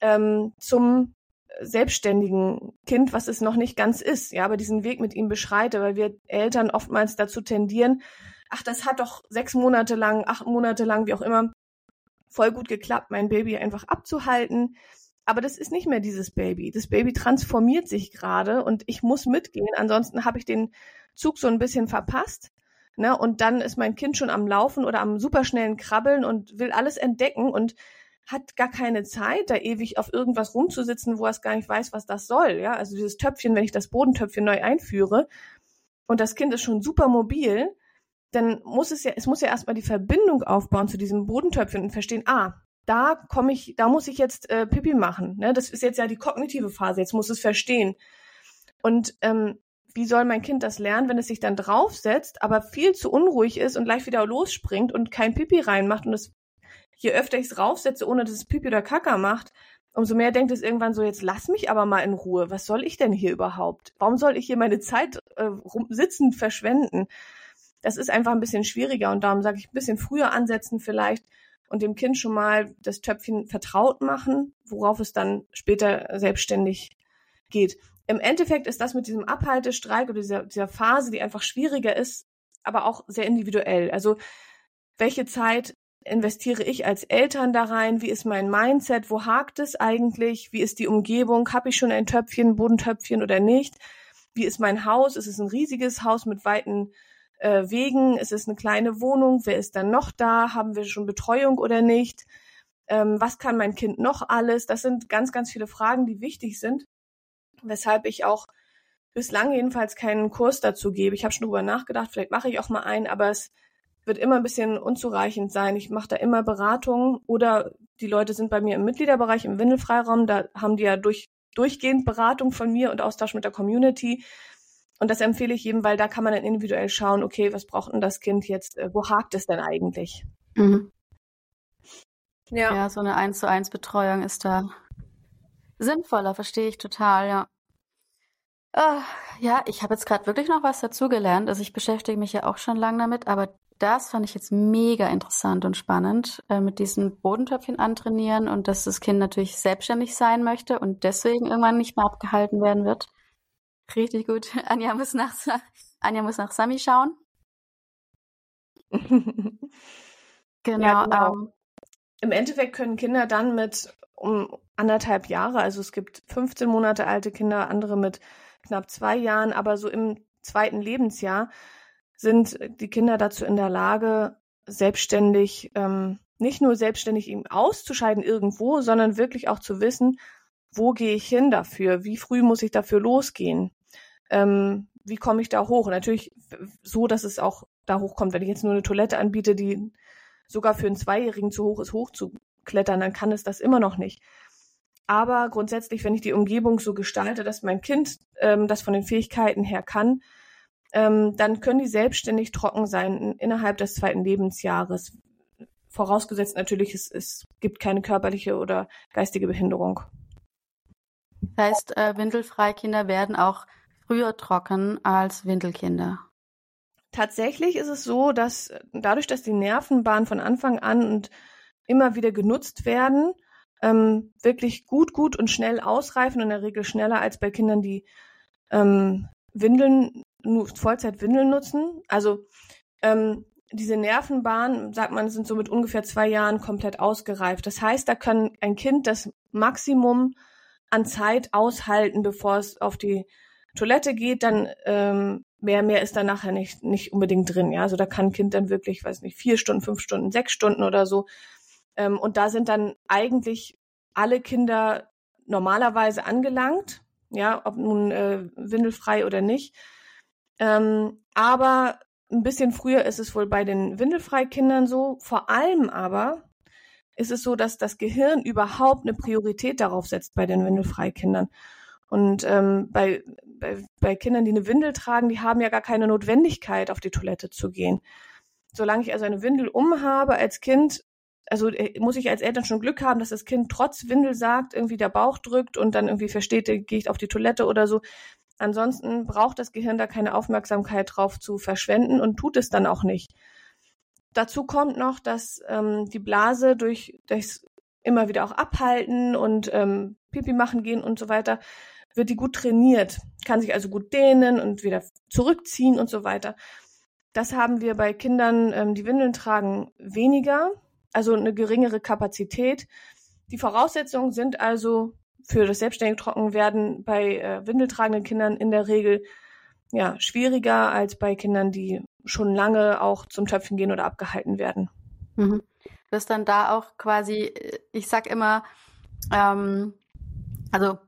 ähm, zum selbstständigen Kind, was es noch nicht ganz ist, ja, aber diesen Weg mit ihm beschreite, weil wir Eltern oftmals dazu tendieren, ach, das hat doch sechs Monate lang, acht Monate lang, wie auch immer, voll gut geklappt, mein Baby einfach abzuhalten. Aber das ist nicht mehr dieses Baby. Das Baby transformiert sich gerade und ich muss mitgehen. Ansonsten habe ich den Zug so ein bisschen verpasst. Ne? Und dann ist mein Kind schon am Laufen oder am superschnellen Krabbeln und will alles entdecken und hat gar keine Zeit, da ewig auf irgendwas rumzusitzen, wo er es gar nicht weiß, was das soll. Ja, also dieses Töpfchen, wenn ich das Bodentöpfchen neu einführe und das Kind ist schon super mobil, dann muss es ja, es muss ja erstmal die Verbindung aufbauen zu diesem Bodentöpfchen und verstehen, ah, da komme ich, da muss ich jetzt äh, Pipi machen. Ne? Das ist jetzt ja die kognitive Phase, jetzt muss es verstehen. Und ähm, wie soll mein Kind das lernen, wenn es sich dann draufsetzt, aber viel zu unruhig ist und gleich wieder losspringt und kein Pipi reinmacht und es je öfter ich es raufsetze, ohne dass es Pipi oder Kaka macht, umso mehr denkt es irgendwann so, jetzt lass mich aber mal in Ruhe. Was soll ich denn hier überhaupt? Warum soll ich hier meine Zeit äh, sitzend verschwenden? Das ist einfach ein bisschen schwieriger und darum sage ich ein bisschen früher ansetzen vielleicht und dem Kind schon mal das Töpfchen vertraut machen, worauf es dann später selbstständig geht. Im Endeffekt ist das mit diesem Abhaltestreik oder dieser, dieser Phase, die einfach schwieriger ist, aber auch sehr individuell. Also welche Zeit investiere ich als Eltern da rein? Wie ist mein Mindset? Wo hakt es eigentlich? Wie ist die Umgebung? Habe ich schon ein Töpfchen, Bodentöpfchen oder nicht? Wie ist mein Haus? Ist es ein riesiges Haus mit weiten äh, Wegen? Ist es eine kleine Wohnung? Wer ist dann noch da? Haben wir schon Betreuung oder nicht? Ähm, was kann mein Kind noch alles? Das sind ganz, ganz viele Fragen, die wichtig sind, weshalb ich auch bislang jedenfalls keinen Kurs dazu gebe. Ich habe schon drüber nachgedacht, vielleicht mache ich auch mal einen, aber es wird immer ein bisschen unzureichend sein. Ich mache da immer Beratungen oder die Leute sind bei mir im Mitgliederbereich, im Windelfreiraum, da haben die ja durch, durchgehend Beratung von mir und Austausch mit der Community. Und das empfehle ich jedem, weil da kann man dann individuell schauen, okay, was braucht denn das Kind jetzt, äh, wo hakt es denn eigentlich? Mhm. Ja. ja, so eine 1 zu 1 Betreuung ist da sinnvoller, verstehe ich total, ja. Uh, ja, ich habe jetzt gerade wirklich noch was dazugelernt. Also ich beschäftige mich ja auch schon lange damit, aber das fand ich jetzt mega interessant und spannend, äh, mit diesen Bodentöpfchen antrainieren und dass das Kind natürlich selbstständig sein möchte und deswegen irgendwann nicht mehr abgehalten werden wird. Richtig gut. <laughs> Anja muss nach, Anja muss nach Sami schauen. <laughs> genau. Ja, genau. Ähm, Im Endeffekt können Kinder dann mit um anderthalb Jahre, also es gibt 15 Monate alte Kinder, andere mit knapp zwei Jahren, aber so im zweiten Lebensjahr sind die Kinder dazu in der Lage, selbstständig, ähm, nicht nur selbstständig ihm auszuscheiden irgendwo, sondern wirklich auch zu wissen, wo gehe ich hin dafür? Wie früh muss ich dafür losgehen? Ähm, wie komme ich da hoch? Natürlich so, dass es auch da hochkommt. Wenn ich jetzt nur eine Toilette anbiete, die sogar für einen Zweijährigen zu hoch ist, hochzuklettern, dann kann es das immer noch nicht. Aber grundsätzlich, wenn ich die Umgebung so gestalte, dass mein Kind ähm, das von den Fähigkeiten her kann, ähm, dann können die selbstständig trocken sein innerhalb des zweiten Lebensjahres. Vorausgesetzt natürlich, es, es gibt keine körperliche oder geistige Behinderung. Das heißt, äh, Windelfreikinder werden auch früher trocken als Windelkinder. Tatsächlich ist es so, dass dadurch, dass die Nervenbahnen von Anfang an und immer wieder genutzt werden, ähm, wirklich gut, gut und schnell ausreifen, in der Regel schneller als bei Kindern, die ähm, Windeln, nur Vollzeitwindeln nutzen. Also ähm, diese Nervenbahnen, sagt man, sind so mit ungefähr zwei Jahren komplett ausgereift. Das heißt, da kann ein Kind das Maximum an Zeit aushalten, bevor es auf die Toilette geht, dann ähm, mehr, mehr ist da nachher nicht, nicht unbedingt drin. Ja, also da kann ein Kind dann wirklich, weiß nicht, vier Stunden, fünf Stunden, sechs Stunden oder so. Ähm, und da sind dann eigentlich alle Kinder normalerweise angelangt, ja, ob nun äh, windelfrei oder nicht. Ähm, aber ein bisschen früher ist es wohl bei den Windelfreikindern so. Vor allem aber ist es so, dass das Gehirn überhaupt eine Priorität darauf setzt bei den Windelfreikindern. Und ähm, bei, bei, bei Kindern, die eine Windel tragen, die haben ja gar keine Notwendigkeit, auf die Toilette zu gehen. Solange ich also eine Windel umhabe als Kind, also äh, muss ich als Eltern schon Glück haben, dass das Kind trotz Windel sagt, irgendwie der Bauch drückt und dann irgendwie versteht, gehe ich auf die Toilette oder so. Ansonsten braucht das Gehirn da keine Aufmerksamkeit drauf zu verschwenden und tut es dann auch nicht. Dazu kommt noch, dass ähm, die Blase durch durchs immer wieder auch abhalten und ähm, Pipi machen gehen und so weiter, wird die gut trainiert, kann sich also gut dehnen und wieder zurückziehen und so weiter. Das haben wir bei Kindern, ähm, die Windeln tragen, weniger, also eine geringere Kapazität. Die Voraussetzungen sind also für das selbstständige Trockenwerden bei äh, windeltragenden Kindern in der Regel ja, schwieriger als bei Kindern, die schon lange auch zum Töpfen gehen oder abgehalten werden. Mhm. Das dann da auch quasi, ich sag immer, ähm, also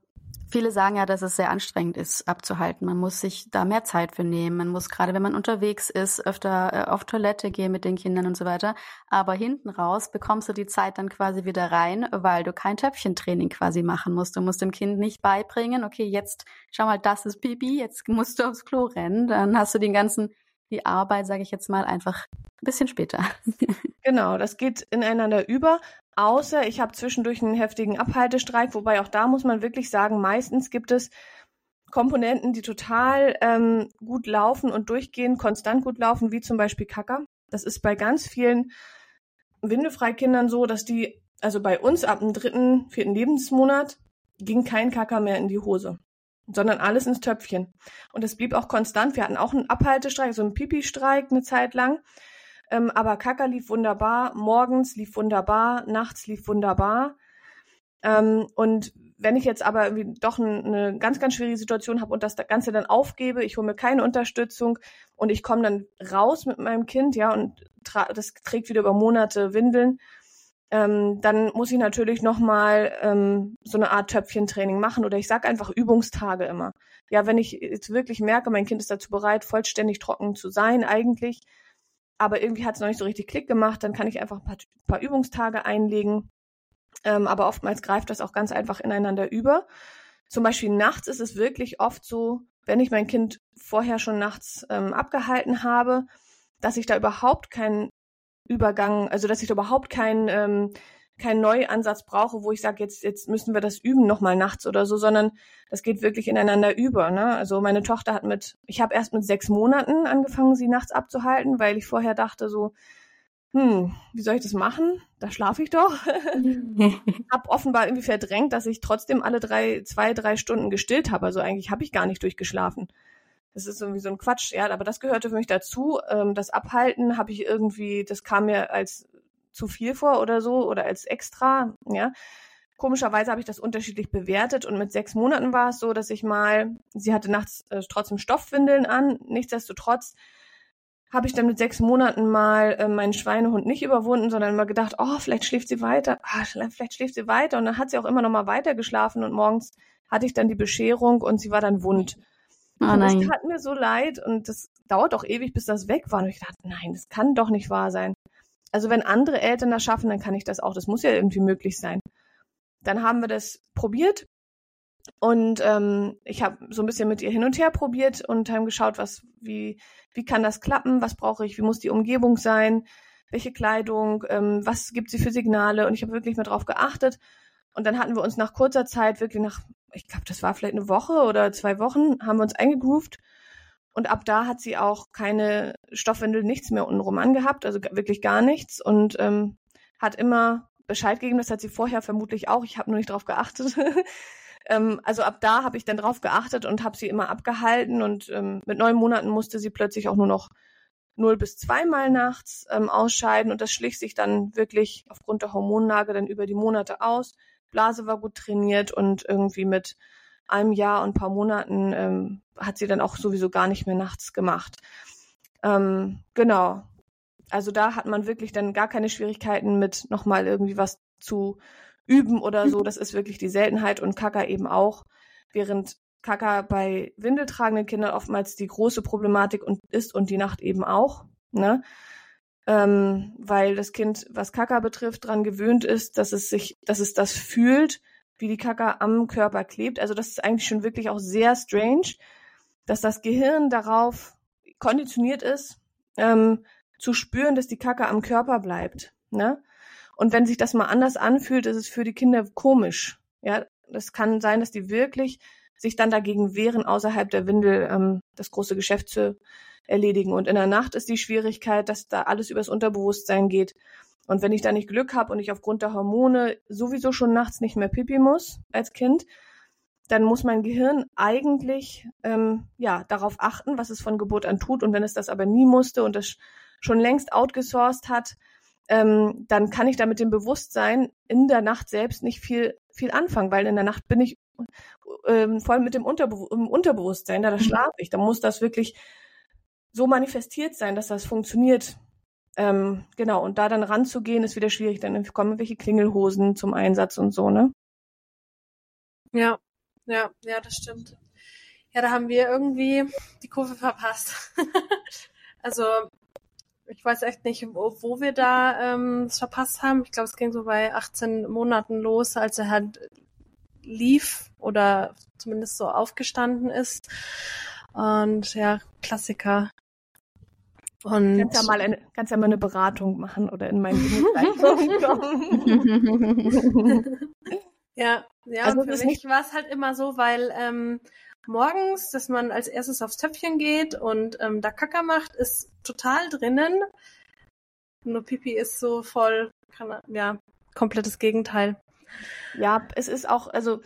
Viele sagen ja, dass es sehr anstrengend ist, abzuhalten. Man muss sich da mehr Zeit für nehmen. Man muss gerade, wenn man unterwegs ist, öfter äh, auf Toilette gehen mit den Kindern und so weiter. Aber hinten raus bekommst du die Zeit dann quasi wieder rein, weil du kein Töpfchentraining quasi machen musst. Du musst dem Kind nicht beibringen, okay, jetzt schau mal, das ist Pipi, jetzt musst du aufs Klo rennen. Dann hast du den ganzen, die Arbeit, sage ich jetzt mal, einfach ein bisschen später. <laughs> Genau, das geht ineinander über. Außer ich habe zwischendurch einen heftigen Abhaltestreik, wobei auch da muss man wirklich sagen, meistens gibt es Komponenten, die total ähm, gut laufen und durchgehend konstant gut laufen, wie zum Beispiel Kacker. Das ist bei ganz vielen Windefreikindern so, dass die, also bei uns ab dem dritten, vierten Lebensmonat ging kein Kacker mehr in die Hose, sondern alles ins Töpfchen. Und es blieb auch konstant. Wir hatten auch einen Abhaltestreik, so einen Pipi-Streik eine Zeit lang. Ähm, aber Kaka lief wunderbar, morgens lief wunderbar, nachts lief wunderbar. Ähm, und wenn ich jetzt aber irgendwie doch eine ganz, ganz schwierige Situation habe und das Ganze dann aufgebe, ich hole mir keine Unterstützung und ich komme dann raus mit meinem Kind, ja, und das trägt wieder über Monate Windeln, ähm, dann muss ich natürlich nochmal ähm, so eine Art Töpfchentraining machen oder ich sage einfach Übungstage immer. Ja, wenn ich jetzt wirklich merke, mein Kind ist dazu bereit, vollständig trocken zu sein eigentlich, aber irgendwie hat es noch nicht so richtig Klick gemacht, dann kann ich einfach ein paar, paar Übungstage einlegen. Ähm, aber oftmals greift das auch ganz einfach ineinander über. Zum Beispiel nachts ist es wirklich oft so, wenn ich mein Kind vorher schon nachts ähm, abgehalten habe, dass ich da überhaupt keinen Übergang, also dass ich da überhaupt keinen ähm, keinen Neuansatz brauche, wo ich sage, jetzt, jetzt müssen wir das üben nochmal nachts oder so, sondern das geht wirklich ineinander über. Ne? Also meine Tochter hat mit, ich habe erst mit sechs Monaten angefangen, sie nachts abzuhalten, weil ich vorher dachte so, hm, wie soll ich das machen? Da schlafe ich doch. <laughs> hab offenbar irgendwie verdrängt, dass ich trotzdem alle drei, zwei, drei Stunden gestillt habe. Also eigentlich habe ich gar nicht durchgeschlafen. Das ist irgendwie so ein Quatsch, ja, aber das gehörte für mich dazu. Ähm, das Abhalten habe ich irgendwie, das kam mir als zu viel vor oder so oder als extra, ja. Komischerweise habe ich das unterschiedlich bewertet und mit sechs Monaten war es so, dass ich mal, sie hatte nachts äh, trotzdem Stoffwindeln an, nichtsdestotrotz habe ich dann mit sechs Monaten mal äh, meinen Schweinehund nicht überwunden, sondern immer gedacht, oh, vielleicht schläft sie weiter, ah, vielleicht schläft sie weiter und dann hat sie auch immer noch mal weiter geschlafen und morgens hatte ich dann die Bescherung und sie war dann wund. Oh nein. Und das tat mir so leid und das dauert auch ewig, bis das weg war. Und ich dachte, nein, das kann doch nicht wahr sein. Also wenn andere Eltern das schaffen, dann kann ich das auch. Das muss ja irgendwie möglich sein. dann haben wir das probiert und ähm, ich habe so ein bisschen mit ihr hin und her probiert und haben geschaut, was, wie, wie kann das klappen, was brauche ich, wie muss die Umgebung sein, welche Kleidung, ähm, was gibt sie für Signale und ich habe wirklich mal drauf geachtet. Und dann hatten wir uns nach kurzer Zeit, wirklich nach, ich glaube, das war vielleicht eine Woche oder zwei Wochen, haben wir uns eingegroovt. Und ab da hat sie auch keine Stoffwindel, nichts mehr untenrum angehabt, also wirklich gar nichts. Und ähm, hat immer Bescheid gegeben, das hat sie vorher vermutlich auch, ich habe nur nicht drauf geachtet. <laughs> ähm, also ab da habe ich dann drauf geachtet und habe sie immer abgehalten. Und ähm, mit neun Monaten musste sie plötzlich auch nur noch null bis zweimal nachts ähm, ausscheiden und das schlich sich dann wirklich aufgrund der Hormonlage dann über die Monate aus. Blase war gut trainiert und irgendwie mit einem Jahr und ein paar Monaten ähm, hat sie dann auch sowieso gar nicht mehr nachts gemacht. Ähm, genau. Also da hat man wirklich dann gar keine Schwierigkeiten mit nochmal irgendwie was zu üben oder so. Das ist wirklich die Seltenheit und Kaka eben auch. Während Kaka bei windeltragenden Kindern oftmals die große Problematik und ist und die Nacht eben auch, ne? Ähm, weil das Kind, was Kaka betrifft, daran gewöhnt ist, dass es sich, dass es das fühlt, wie die Kaka am Körper klebt. Also das ist eigentlich schon wirklich auch sehr strange, dass das Gehirn darauf konditioniert ist, ähm, zu spüren, dass die Kaka am Körper bleibt. Ne? Und wenn sich das mal anders anfühlt, ist es für die Kinder komisch. Ja, das kann sein, dass die wirklich sich dann dagegen wehren, außerhalb der Windel ähm, das große Geschäft zu erledigen. Und in der Nacht ist die Schwierigkeit, dass da alles übers Unterbewusstsein geht. Und wenn ich da nicht Glück habe und ich aufgrund der Hormone sowieso schon nachts nicht mehr pipi muss als Kind, dann muss mein Gehirn eigentlich ähm, ja darauf achten, was es von Geburt an tut. Und wenn es das aber nie musste und das schon längst outgesourced hat, ähm, dann kann ich da mit dem Bewusstsein in der Nacht selbst nicht viel viel anfangen, weil in der Nacht bin ich ähm, vor allem mit dem Unterbe Unterbewusstsein, da, da mhm. schlafe ich, da muss das wirklich so manifestiert sein, dass das funktioniert. Ähm, genau, und da dann ranzugehen, ist wieder schwierig. Dann kommen welche Klingelhosen zum Einsatz und so, ne? Ja, ja, ja, das stimmt. Ja, da haben wir irgendwie die Kurve verpasst. <laughs> also, ich weiß echt nicht, wo, wo wir da ähm, es verpasst haben. Ich glaube, es ging so bei 18 Monaten los, als er halt lief oder zumindest so aufgestanden ist. Und ja, Klassiker. Und kannst ja mal eine, kannst ja mal eine Beratung machen oder in meinen <laughs> kommen. ja, ja, also für mich war es halt immer so, weil ähm, morgens, dass man als erstes aufs Töpfchen geht und ähm, da Kacker macht, ist total drinnen. Nur Pipi ist so voll, kann, ja, komplettes Gegenteil. Ja, es ist auch, also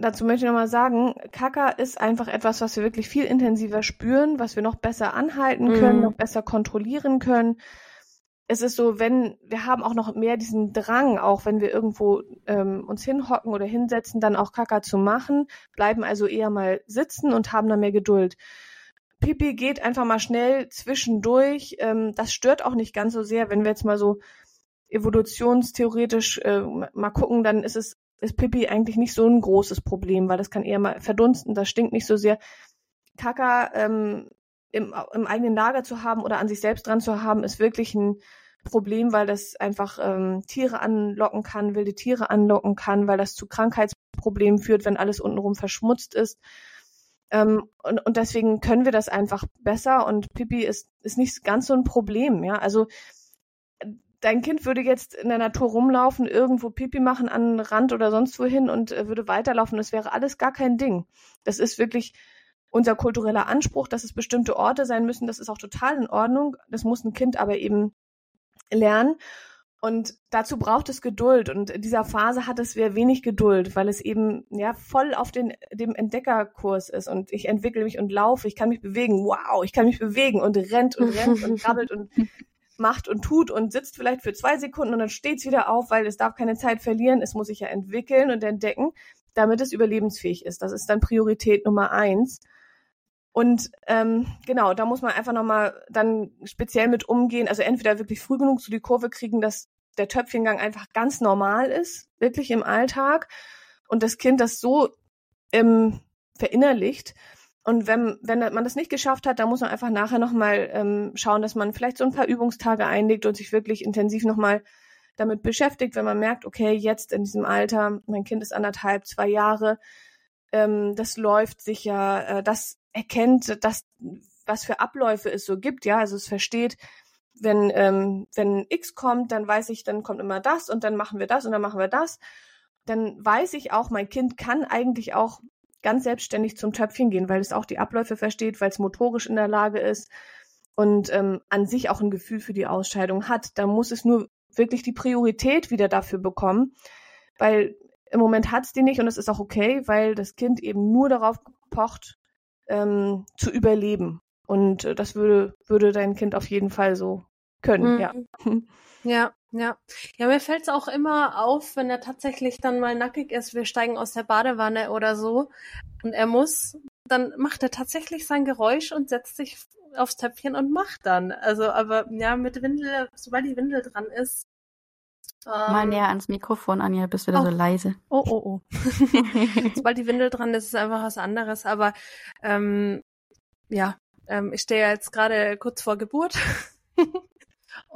dazu möchte ich nochmal sagen, Kaka ist einfach etwas, was wir wirklich viel intensiver spüren, was wir noch besser anhalten können, mm. noch besser kontrollieren können. Es ist so, wenn wir haben auch noch mehr diesen Drang, auch wenn wir irgendwo ähm, uns hinhocken oder hinsetzen, dann auch Kaka zu machen, bleiben also eher mal sitzen und haben dann mehr Geduld. Pipi geht einfach mal schnell zwischendurch. Ähm, das stört auch nicht ganz so sehr, wenn wir jetzt mal so evolutionstheoretisch äh, mal gucken, dann ist es ist Pipi eigentlich nicht so ein großes Problem, weil das kann eher mal verdunsten, das stinkt nicht so sehr. Kaka ähm, im, im eigenen Lager zu haben oder an sich selbst dran zu haben, ist wirklich ein Problem, weil das einfach ähm, Tiere anlocken kann, wilde Tiere anlocken kann, weil das zu Krankheitsproblemen führt, wenn alles untenrum verschmutzt ist. Ähm, und, und deswegen können wir das einfach besser und Pipi ist, ist nicht ganz so ein Problem, ja. Also dein Kind würde jetzt in der Natur rumlaufen, irgendwo Pipi machen an den Rand oder sonst wohin und äh, würde weiterlaufen. Das wäre alles gar kein Ding. Das ist wirklich unser kultureller Anspruch, dass es bestimmte Orte sein müssen. Das ist auch total in Ordnung. Das muss ein Kind aber eben lernen. Und dazu braucht es Geduld. Und in dieser Phase hat es sehr wenig Geduld, weil es eben ja voll auf den, dem Entdeckerkurs ist. Und ich entwickle mich und laufe, ich kann mich bewegen. Wow, ich kann mich bewegen und rennt und rennt und <laughs> krabbelt und macht und tut und sitzt vielleicht für zwei Sekunden und dann steht es wieder auf, weil es darf keine Zeit verlieren. Es muss sich ja entwickeln und entdecken, damit es überlebensfähig ist. Das ist dann Priorität Nummer eins. Und ähm, genau, da muss man einfach nochmal dann speziell mit umgehen. Also entweder wirklich früh genug zu die Kurve kriegen, dass der Töpfchengang einfach ganz normal ist, wirklich im Alltag. Und das Kind das so ähm, verinnerlicht, und wenn, wenn man das nicht geschafft hat, dann muss man einfach nachher nochmal ähm, schauen, dass man vielleicht so ein paar Übungstage einlegt und sich wirklich intensiv nochmal damit beschäftigt, wenn man merkt, okay, jetzt in diesem Alter, mein Kind ist anderthalb, zwei Jahre, ähm, das läuft sicher, äh, das erkennt, das, was für Abläufe es so gibt, ja, also es versteht, wenn, ähm, wenn X kommt, dann weiß ich, dann kommt immer das und dann machen wir das und dann machen wir das. Dann weiß ich auch, mein Kind kann eigentlich auch ganz selbstständig zum Töpfchen gehen, weil es auch die Abläufe versteht, weil es motorisch in der Lage ist und ähm, an sich auch ein Gefühl für die Ausscheidung hat. Da muss es nur wirklich die Priorität wieder dafür bekommen, weil im Moment hat es die nicht und es ist auch okay, weil das Kind eben nur darauf pocht, ähm, zu überleben. Und äh, das würde, würde dein Kind auf jeden Fall so können, mhm. ja. <laughs> Ja, ja. Ja, mir fällt es auch immer auf, wenn er tatsächlich dann mal nackig ist, wir steigen aus der Badewanne oder so und er muss, dann macht er tatsächlich sein Geräusch und setzt sich aufs Töpfchen und macht dann. Also, aber ja, mit Windel, sobald die Windel dran ist. Ähm, mal näher ans Mikrofon, Anja, bist wieder oh. so leise. Oh, oh, oh. <laughs> sobald die Windel dran ist, ist es einfach was anderes. Aber ähm, ja, ähm, ich stehe ja jetzt gerade kurz vor Geburt. <laughs>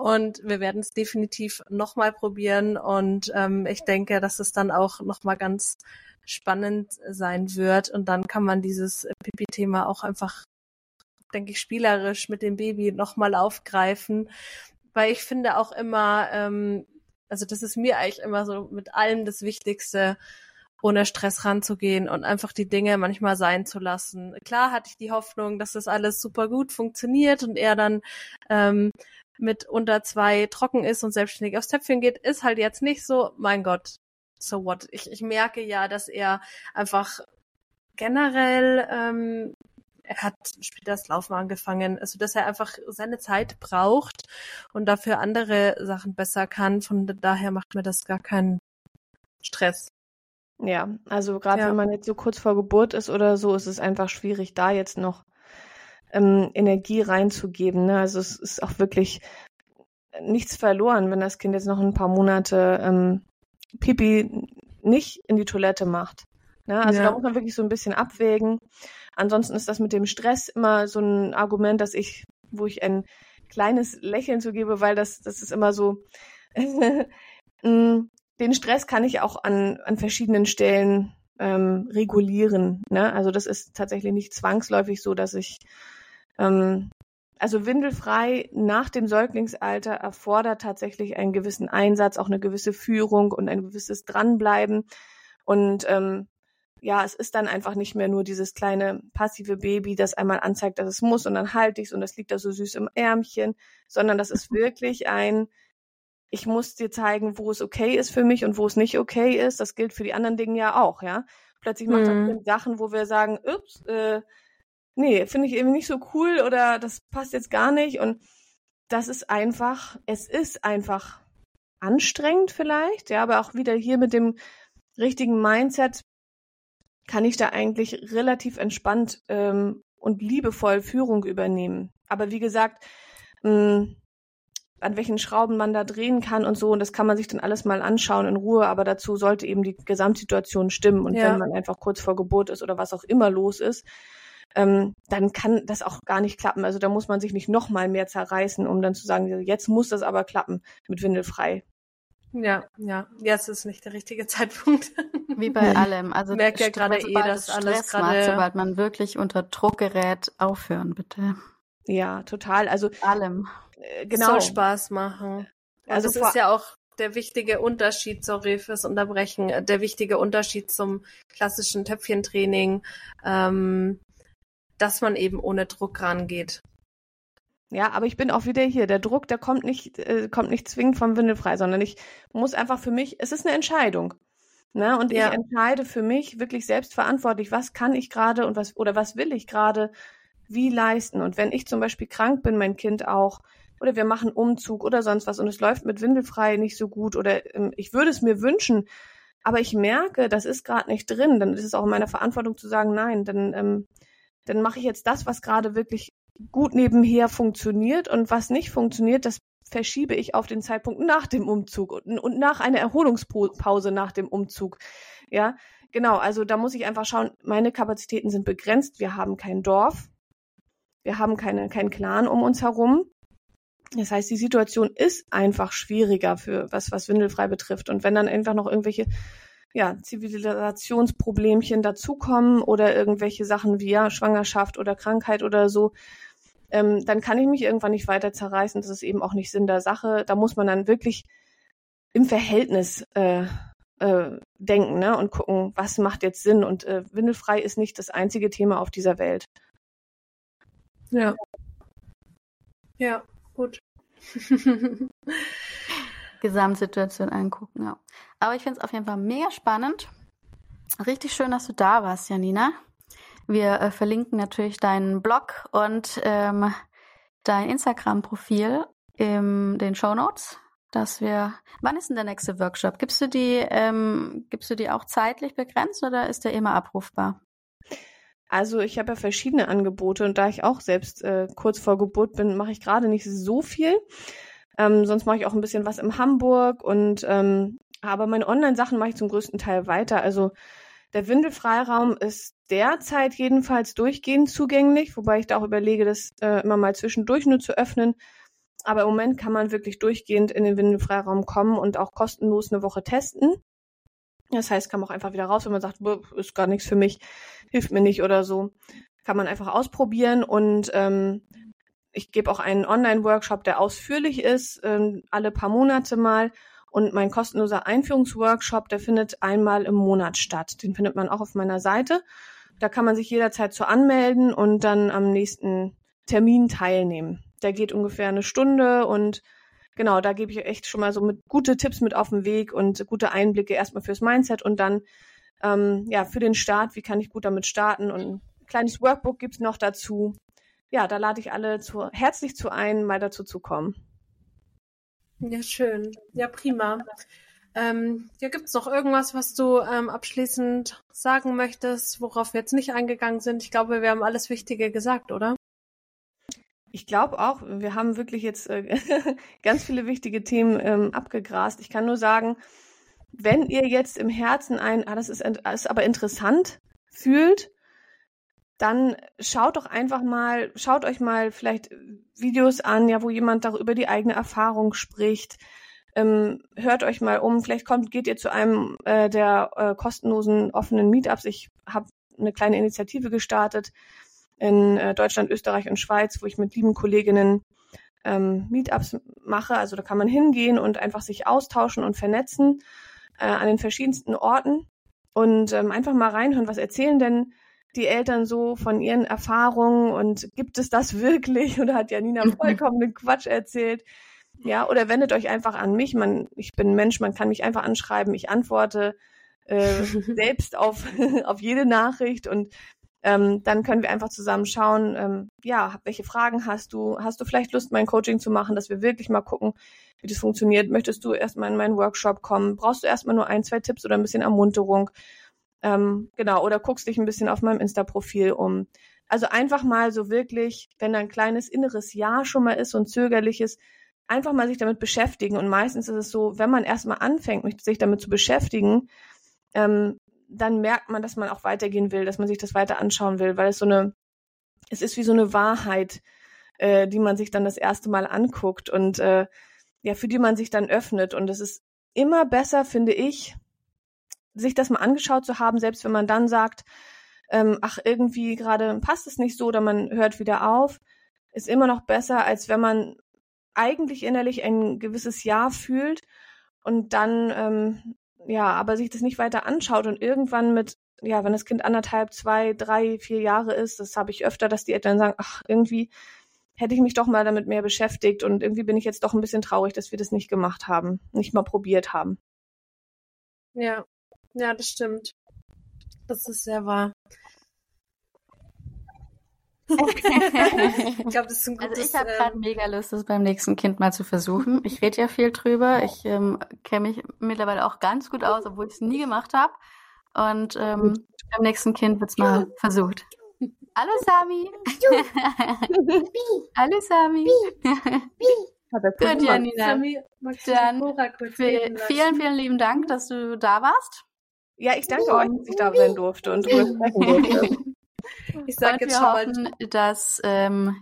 und wir werden es definitiv nochmal probieren. Und ähm, ich denke, dass es dann auch nochmal ganz spannend sein wird. Und dann kann man dieses Pipi-Thema auch einfach, denke ich, spielerisch mit dem Baby nochmal aufgreifen. Weil ich finde auch immer, ähm, also das ist mir eigentlich immer so mit allem das Wichtigste, ohne Stress ranzugehen und einfach die Dinge manchmal sein zu lassen. Klar hatte ich die Hoffnung, dass das alles super gut funktioniert und er dann ähm, mit unter zwei trocken ist und selbstständig aufs Töpfchen geht, ist halt jetzt nicht so, mein Gott, so what. Ich, ich merke ja, dass er einfach generell, ähm, er hat später das Laufen angefangen, also dass er einfach seine Zeit braucht und dafür andere Sachen besser kann. Von daher macht mir das gar keinen Stress. Ja, also gerade ja. wenn man jetzt so kurz vor Geburt ist oder so, ist es einfach schwierig, da jetzt noch ähm, Energie reinzugeben. Ne? Also es ist auch wirklich nichts verloren, wenn das Kind jetzt noch ein paar Monate ähm, Pipi nicht in die Toilette macht. Ne? Also ja. da muss man wirklich so ein bisschen abwägen. Ansonsten ist das mit dem Stress immer so ein Argument, dass ich, wo ich ein kleines Lächeln zugebe, weil das, das ist immer so, <laughs> mm, den Stress kann ich auch an, an verschiedenen Stellen ähm, regulieren. Ne? Also das ist tatsächlich nicht zwangsläufig so, dass ich ähm, also windelfrei nach dem Säuglingsalter erfordert tatsächlich einen gewissen Einsatz, auch eine gewisse Führung und ein gewisses Dranbleiben. Und ähm, ja, es ist dann einfach nicht mehr nur dieses kleine passive Baby, das einmal anzeigt, dass es muss und dann halte ich es und das liegt da so süß im Ärmchen, sondern das ist wirklich ein, ich muss dir zeigen, wo es okay ist für mich und wo es nicht okay ist. Das gilt für die anderen Dinge ja auch, ja. Plötzlich macht mhm. das Sachen, wo wir sagen, ups, äh, nee, finde ich irgendwie nicht so cool oder das passt jetzt gar nicht. Und das ist einfach, es ist einfach anstrengend vielleicht, ja, aber auch wieder hier mit dem richtigen Mindset kann ich da eigentlich relativ entspannt ähm, und liebevoll Führung übernehmen. Aber wie gesagt, mh, hm, an welchen Schrauben man da drehen kann und so. Und das kann man sich dann alles mal anschauen in Ruhe. Aber dazu sollte eben die Gesamtsituation stimmen. Und ja. wenn man einfach kurz vor Geburt ist oder was auch immer los ist, ähm, dann kann das auch gar nicht klappen. Also da muss man sich nicht noch mal mehr zerreißen, um dann zu sagen, jetzt muss das aber klappen mit Windelfrei. Ja, ja, jetzt ist nicht der richtige <laughs> Zeitpunkt. Wie bei <laughs> allem. Also merke ja gerade eh, dass alles gerade, sobald man wirklich unter Druck gerät, aufhören bitte. Ja, total. Also allem. Äh, genau. Soll Spaß machen. Also das ist ja auch der wichtige Unterschied, sorry fürs Unterbrechen, der wichtige Unterschied zum klassischen Töpfchentraining, ähm, dass man eben ohne Druck rangeht. Ja, aber ich bin auch wieder hier. Der Druck, der kommt nicht, äh, kommt nicht zwingend vom Windelfrei, sondern ich muss einfach für mich, es ist eine Entscheidung. Ne? Und ja. ich entscheide für mich wirklich selbstverantwortlich, was kann ich gerade und was, oder was will ich gerade wie leisten. Und wenn ich zum Beispiel krank bin, mein Kind auch, oder wir machen Umzug oder sonst was und es läuft mit Windelfrei nicht so gut oder ähm, ich würde es mir wünschen, aber ich merke, das ist gerade nicht drin, dann ist es auch in meiner Verantwortung zu sagen, nein, dann, ähm, dann mache ich jetzt das, was gerade wirklich gut nebenher funktioniert und was nicht funktioniert, das verschiebe ich auf den Zeitpunkt nach dem Umzug und, und nach einer Erholungspause nach dem Umzug. Ja, genau. Also da muss ich einfach schauen, meine Kapazitäten sind begrenzt. Wir haben kein Dorf. Wir haben keine, keinen Clan um uns herum. Das heißt, die Situation ist einfach schwieriger für was, was Windelfrei betrifft. Und wenn dann einfach noch irgendwelche ja, Zivilisationsproblemchen dazukommen oder irgendwelche Sachen wie ja, Schwangerschaft oder Krankheit oder so, ähm, dann kann ich mich irgendwann nicht weiter zerreißen. Das ist eben auch nicht Sinn der Sache. Da muss man dann wirklich im Verhältnis äh, äh, denken ne? und gucken, was macht jetzt Sinn. Und äh, Windelfrei ist nicht das einzige Thema auf dieser Welt. Ja. Ja, gut. <laughs> Gesamtsituation angucken, ja. Aber ich finde es auf jeden Fall mega spannend. Richtig schön, dass du da warst, Janina. Wir äh, verlinken natürlich deinen Blog und ähm, dein Instagram-Profil in den Show Notes, dass wir. Wann ist denn der nächste Workshop? Gibst du die, ähm, gibst du die auch zeitlich begrenzt oder ist der immer abrufbar? Also ich habe ja verschiedene Angebote und da ich auch selbst äh, kurz vor Geburt bin, mache ich gerade nicht so viel. Ähm, sonst mache ich auch ein bisschen was in Hamburg und ähm, aber meine Online-Sachen mache ich zum größten Teil weiter. Also der Windelfreiraum ist derzeit jedenfalls durchgehend zugänglich, wobei ich da auch überlege, das äh, immer mal zwischendurch nur zu öffnen. Aber im Moment kann man wirklich durchgehend in den Windelfreiraum kommen und auch kostenlos eine Woche testen. Das heißt, kann man auch einfach wieder raus, wenn man sagt, ist gar nichts für mich, hilft mir nicht oder so. Kann man einfach ausprobieren und ähm, ich gebe auch einen Online-Workshop, der ausführlich ist, ähm, alle paar Monate mal. Und mein kostenloser Einführungsworkshop, der findet einmal im Monat statt. Den findet man auch auf meiner Seite. Da kann man sich jederzeit zu anmelden und dann am nächsten Termin teilnehmen. Der geht ungefähr eine Stunde und genau, da gebe ich echt schon mal so mit gute Tipps mit auf den Weg und gute Einblicke erstmal fürs Mindset und dann ähm, ja für den Start, wie kann ich gut damit starten und ein kleines Workbook gibt's noch dazu. Ja, da lade ich alle zu, herzlich zu ein, mal dazu zu kommen. Ja, schön. Ja, prima. Ähm, ja, gibt's noch irgendwas, was du ähm, abschließend sagen möchtest, worauf wir jetzt nicht eingegangen sind? Ich glaube, wir haben alles Wichtige gesagt, oder? Ich glaube auch, wir haben wirklich jetzt äh, <laughs> ganz viele wichtige Themen ähm, abgegrast. Ich kann nur sagen, wenn ihr jetzt im Herzen ein, ah, das ist, ist aber interessant fühlt, dann schaut doch einfach mal, schaut euch mal vielleicht Videos an, ja, wo jemand darüber die eigene Erfahrung spricht. Ähm, hört euch mal um, vielleicht kommt, geht ihr zu einem äh, der äh, kostenlosen offenen Meetups. Ich habe eine kleine Initiative gestartet in äh, Deutschland, Österreich und Schweiz, wo ich mit lieben Kolleginnen ähm, Meetups mache. Also da kann man hingehen und einfach sich austauschen und vernetzen äh, an den verschiedensten Orten und ähm, einfach mal reinhören, was erzählen denn die Eltern so von ihren Erfahrungen und gibt es das wirklich <laughs> oder hat Janina vollkommenen Quatsch erzählt? Ja, oder wendet euch einfach an mich. Man, ich bin ein Mensch, man kann mich einfach anschreiben. Ich antworte äh, <laughs> selbst auf, <laughs> auf jede Nachricht und ähm, dann können wir einfach zusammen schauen, ähm, ja, welche Fragen hast du? Hast du vielleicht Lust, mein Coaching zu machen, dass wir wirklich mal gucken, wie das funktioniert? Möchtest du erstmal in meinen Workshop kommen? Brauchst du erstmal nur ein, zwei Tipps oder ein bisschen Ermunterung? Ähm, genau, oder guckst dich ein bisschen auf meinem Insta-Profil um. Also einfach mal so wirklich, wenn da ein kleines inneres Ja schon mal ist und zögerliches, einfach mal sich damit beschäftigen. Und meistens ist es so, wenn man erstmal anfängt, sich damit zu beschäftigen, ähm, dann merkt man, dass man auch weitergehen will, dass man sich das weiter anschauen will, weil es so eine, es ist wie so eine Wahrheit, äh, die man sich dann das erste Mal anguckt und äh, ja, für die man sich dann öffnet. Und es ist immer besser, finde ich, sich das mal angeschaut zu haben, selbst wenn man dann sagt, ähm, ach, irgendwie gerade passt es nicht so oder man hört wieder auf, ist immer noch besser, als wenn man eigentlich innerlich ein gewisses Ja fühlt und dann, ähm, ja, aber sich das nicht weiter anschaut und irgendwann mit, ja, wenn das Kind anderthalb, zwei, drei, vier Jahre ist, das habe ich öfter, dass die Eltern sagen, ach, irgendwie hätte ich mich doch mal damit mehr beschäftigt und irgendwie bin ich jetzt doch ein bisschen traurig, dass wir das nicht gemacht haben, nicht mal probiert haben. Ja, ja, das stimmt. Das ist sehr wahr. <laughs> ich glaube, das ist ein gutes. Also ich habe gerade ähm, mega Lust, das beim nächsten Kind mal zu versuchen. Ich rede ja viel drüber. Ich ähm, kenne mich mittlerweile auch ganz gut aus, obwohl ich es nie gemacht habe. Und ähm, beim nächsten Kind wird es mal versucht. Hallo Sami. <laughs> Hallo Sami. <laughs> Gut, Janina. Dann vielen, vielen lieben Dank, dass du da warst. Ja, ich danke euch, dass ich da sein durfte und drüber <laughs> sprechen durfte. Ich sage jetzt schon hoffen, dass ähm,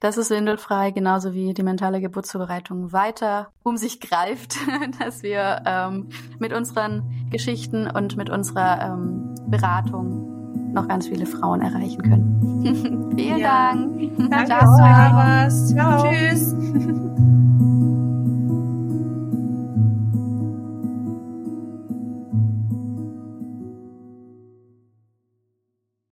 dass es windelfrei genauso wie die mentale Geburtsvorbereitung weiter um sich greift, <laughs> dass wir ähm, mit unseren Geschichten und mit unserer ähm, Beratung noch ganz viele Frauen erreichen können. <laughs> Vielen ja. Dank. Danke, Ciao. Tschüss.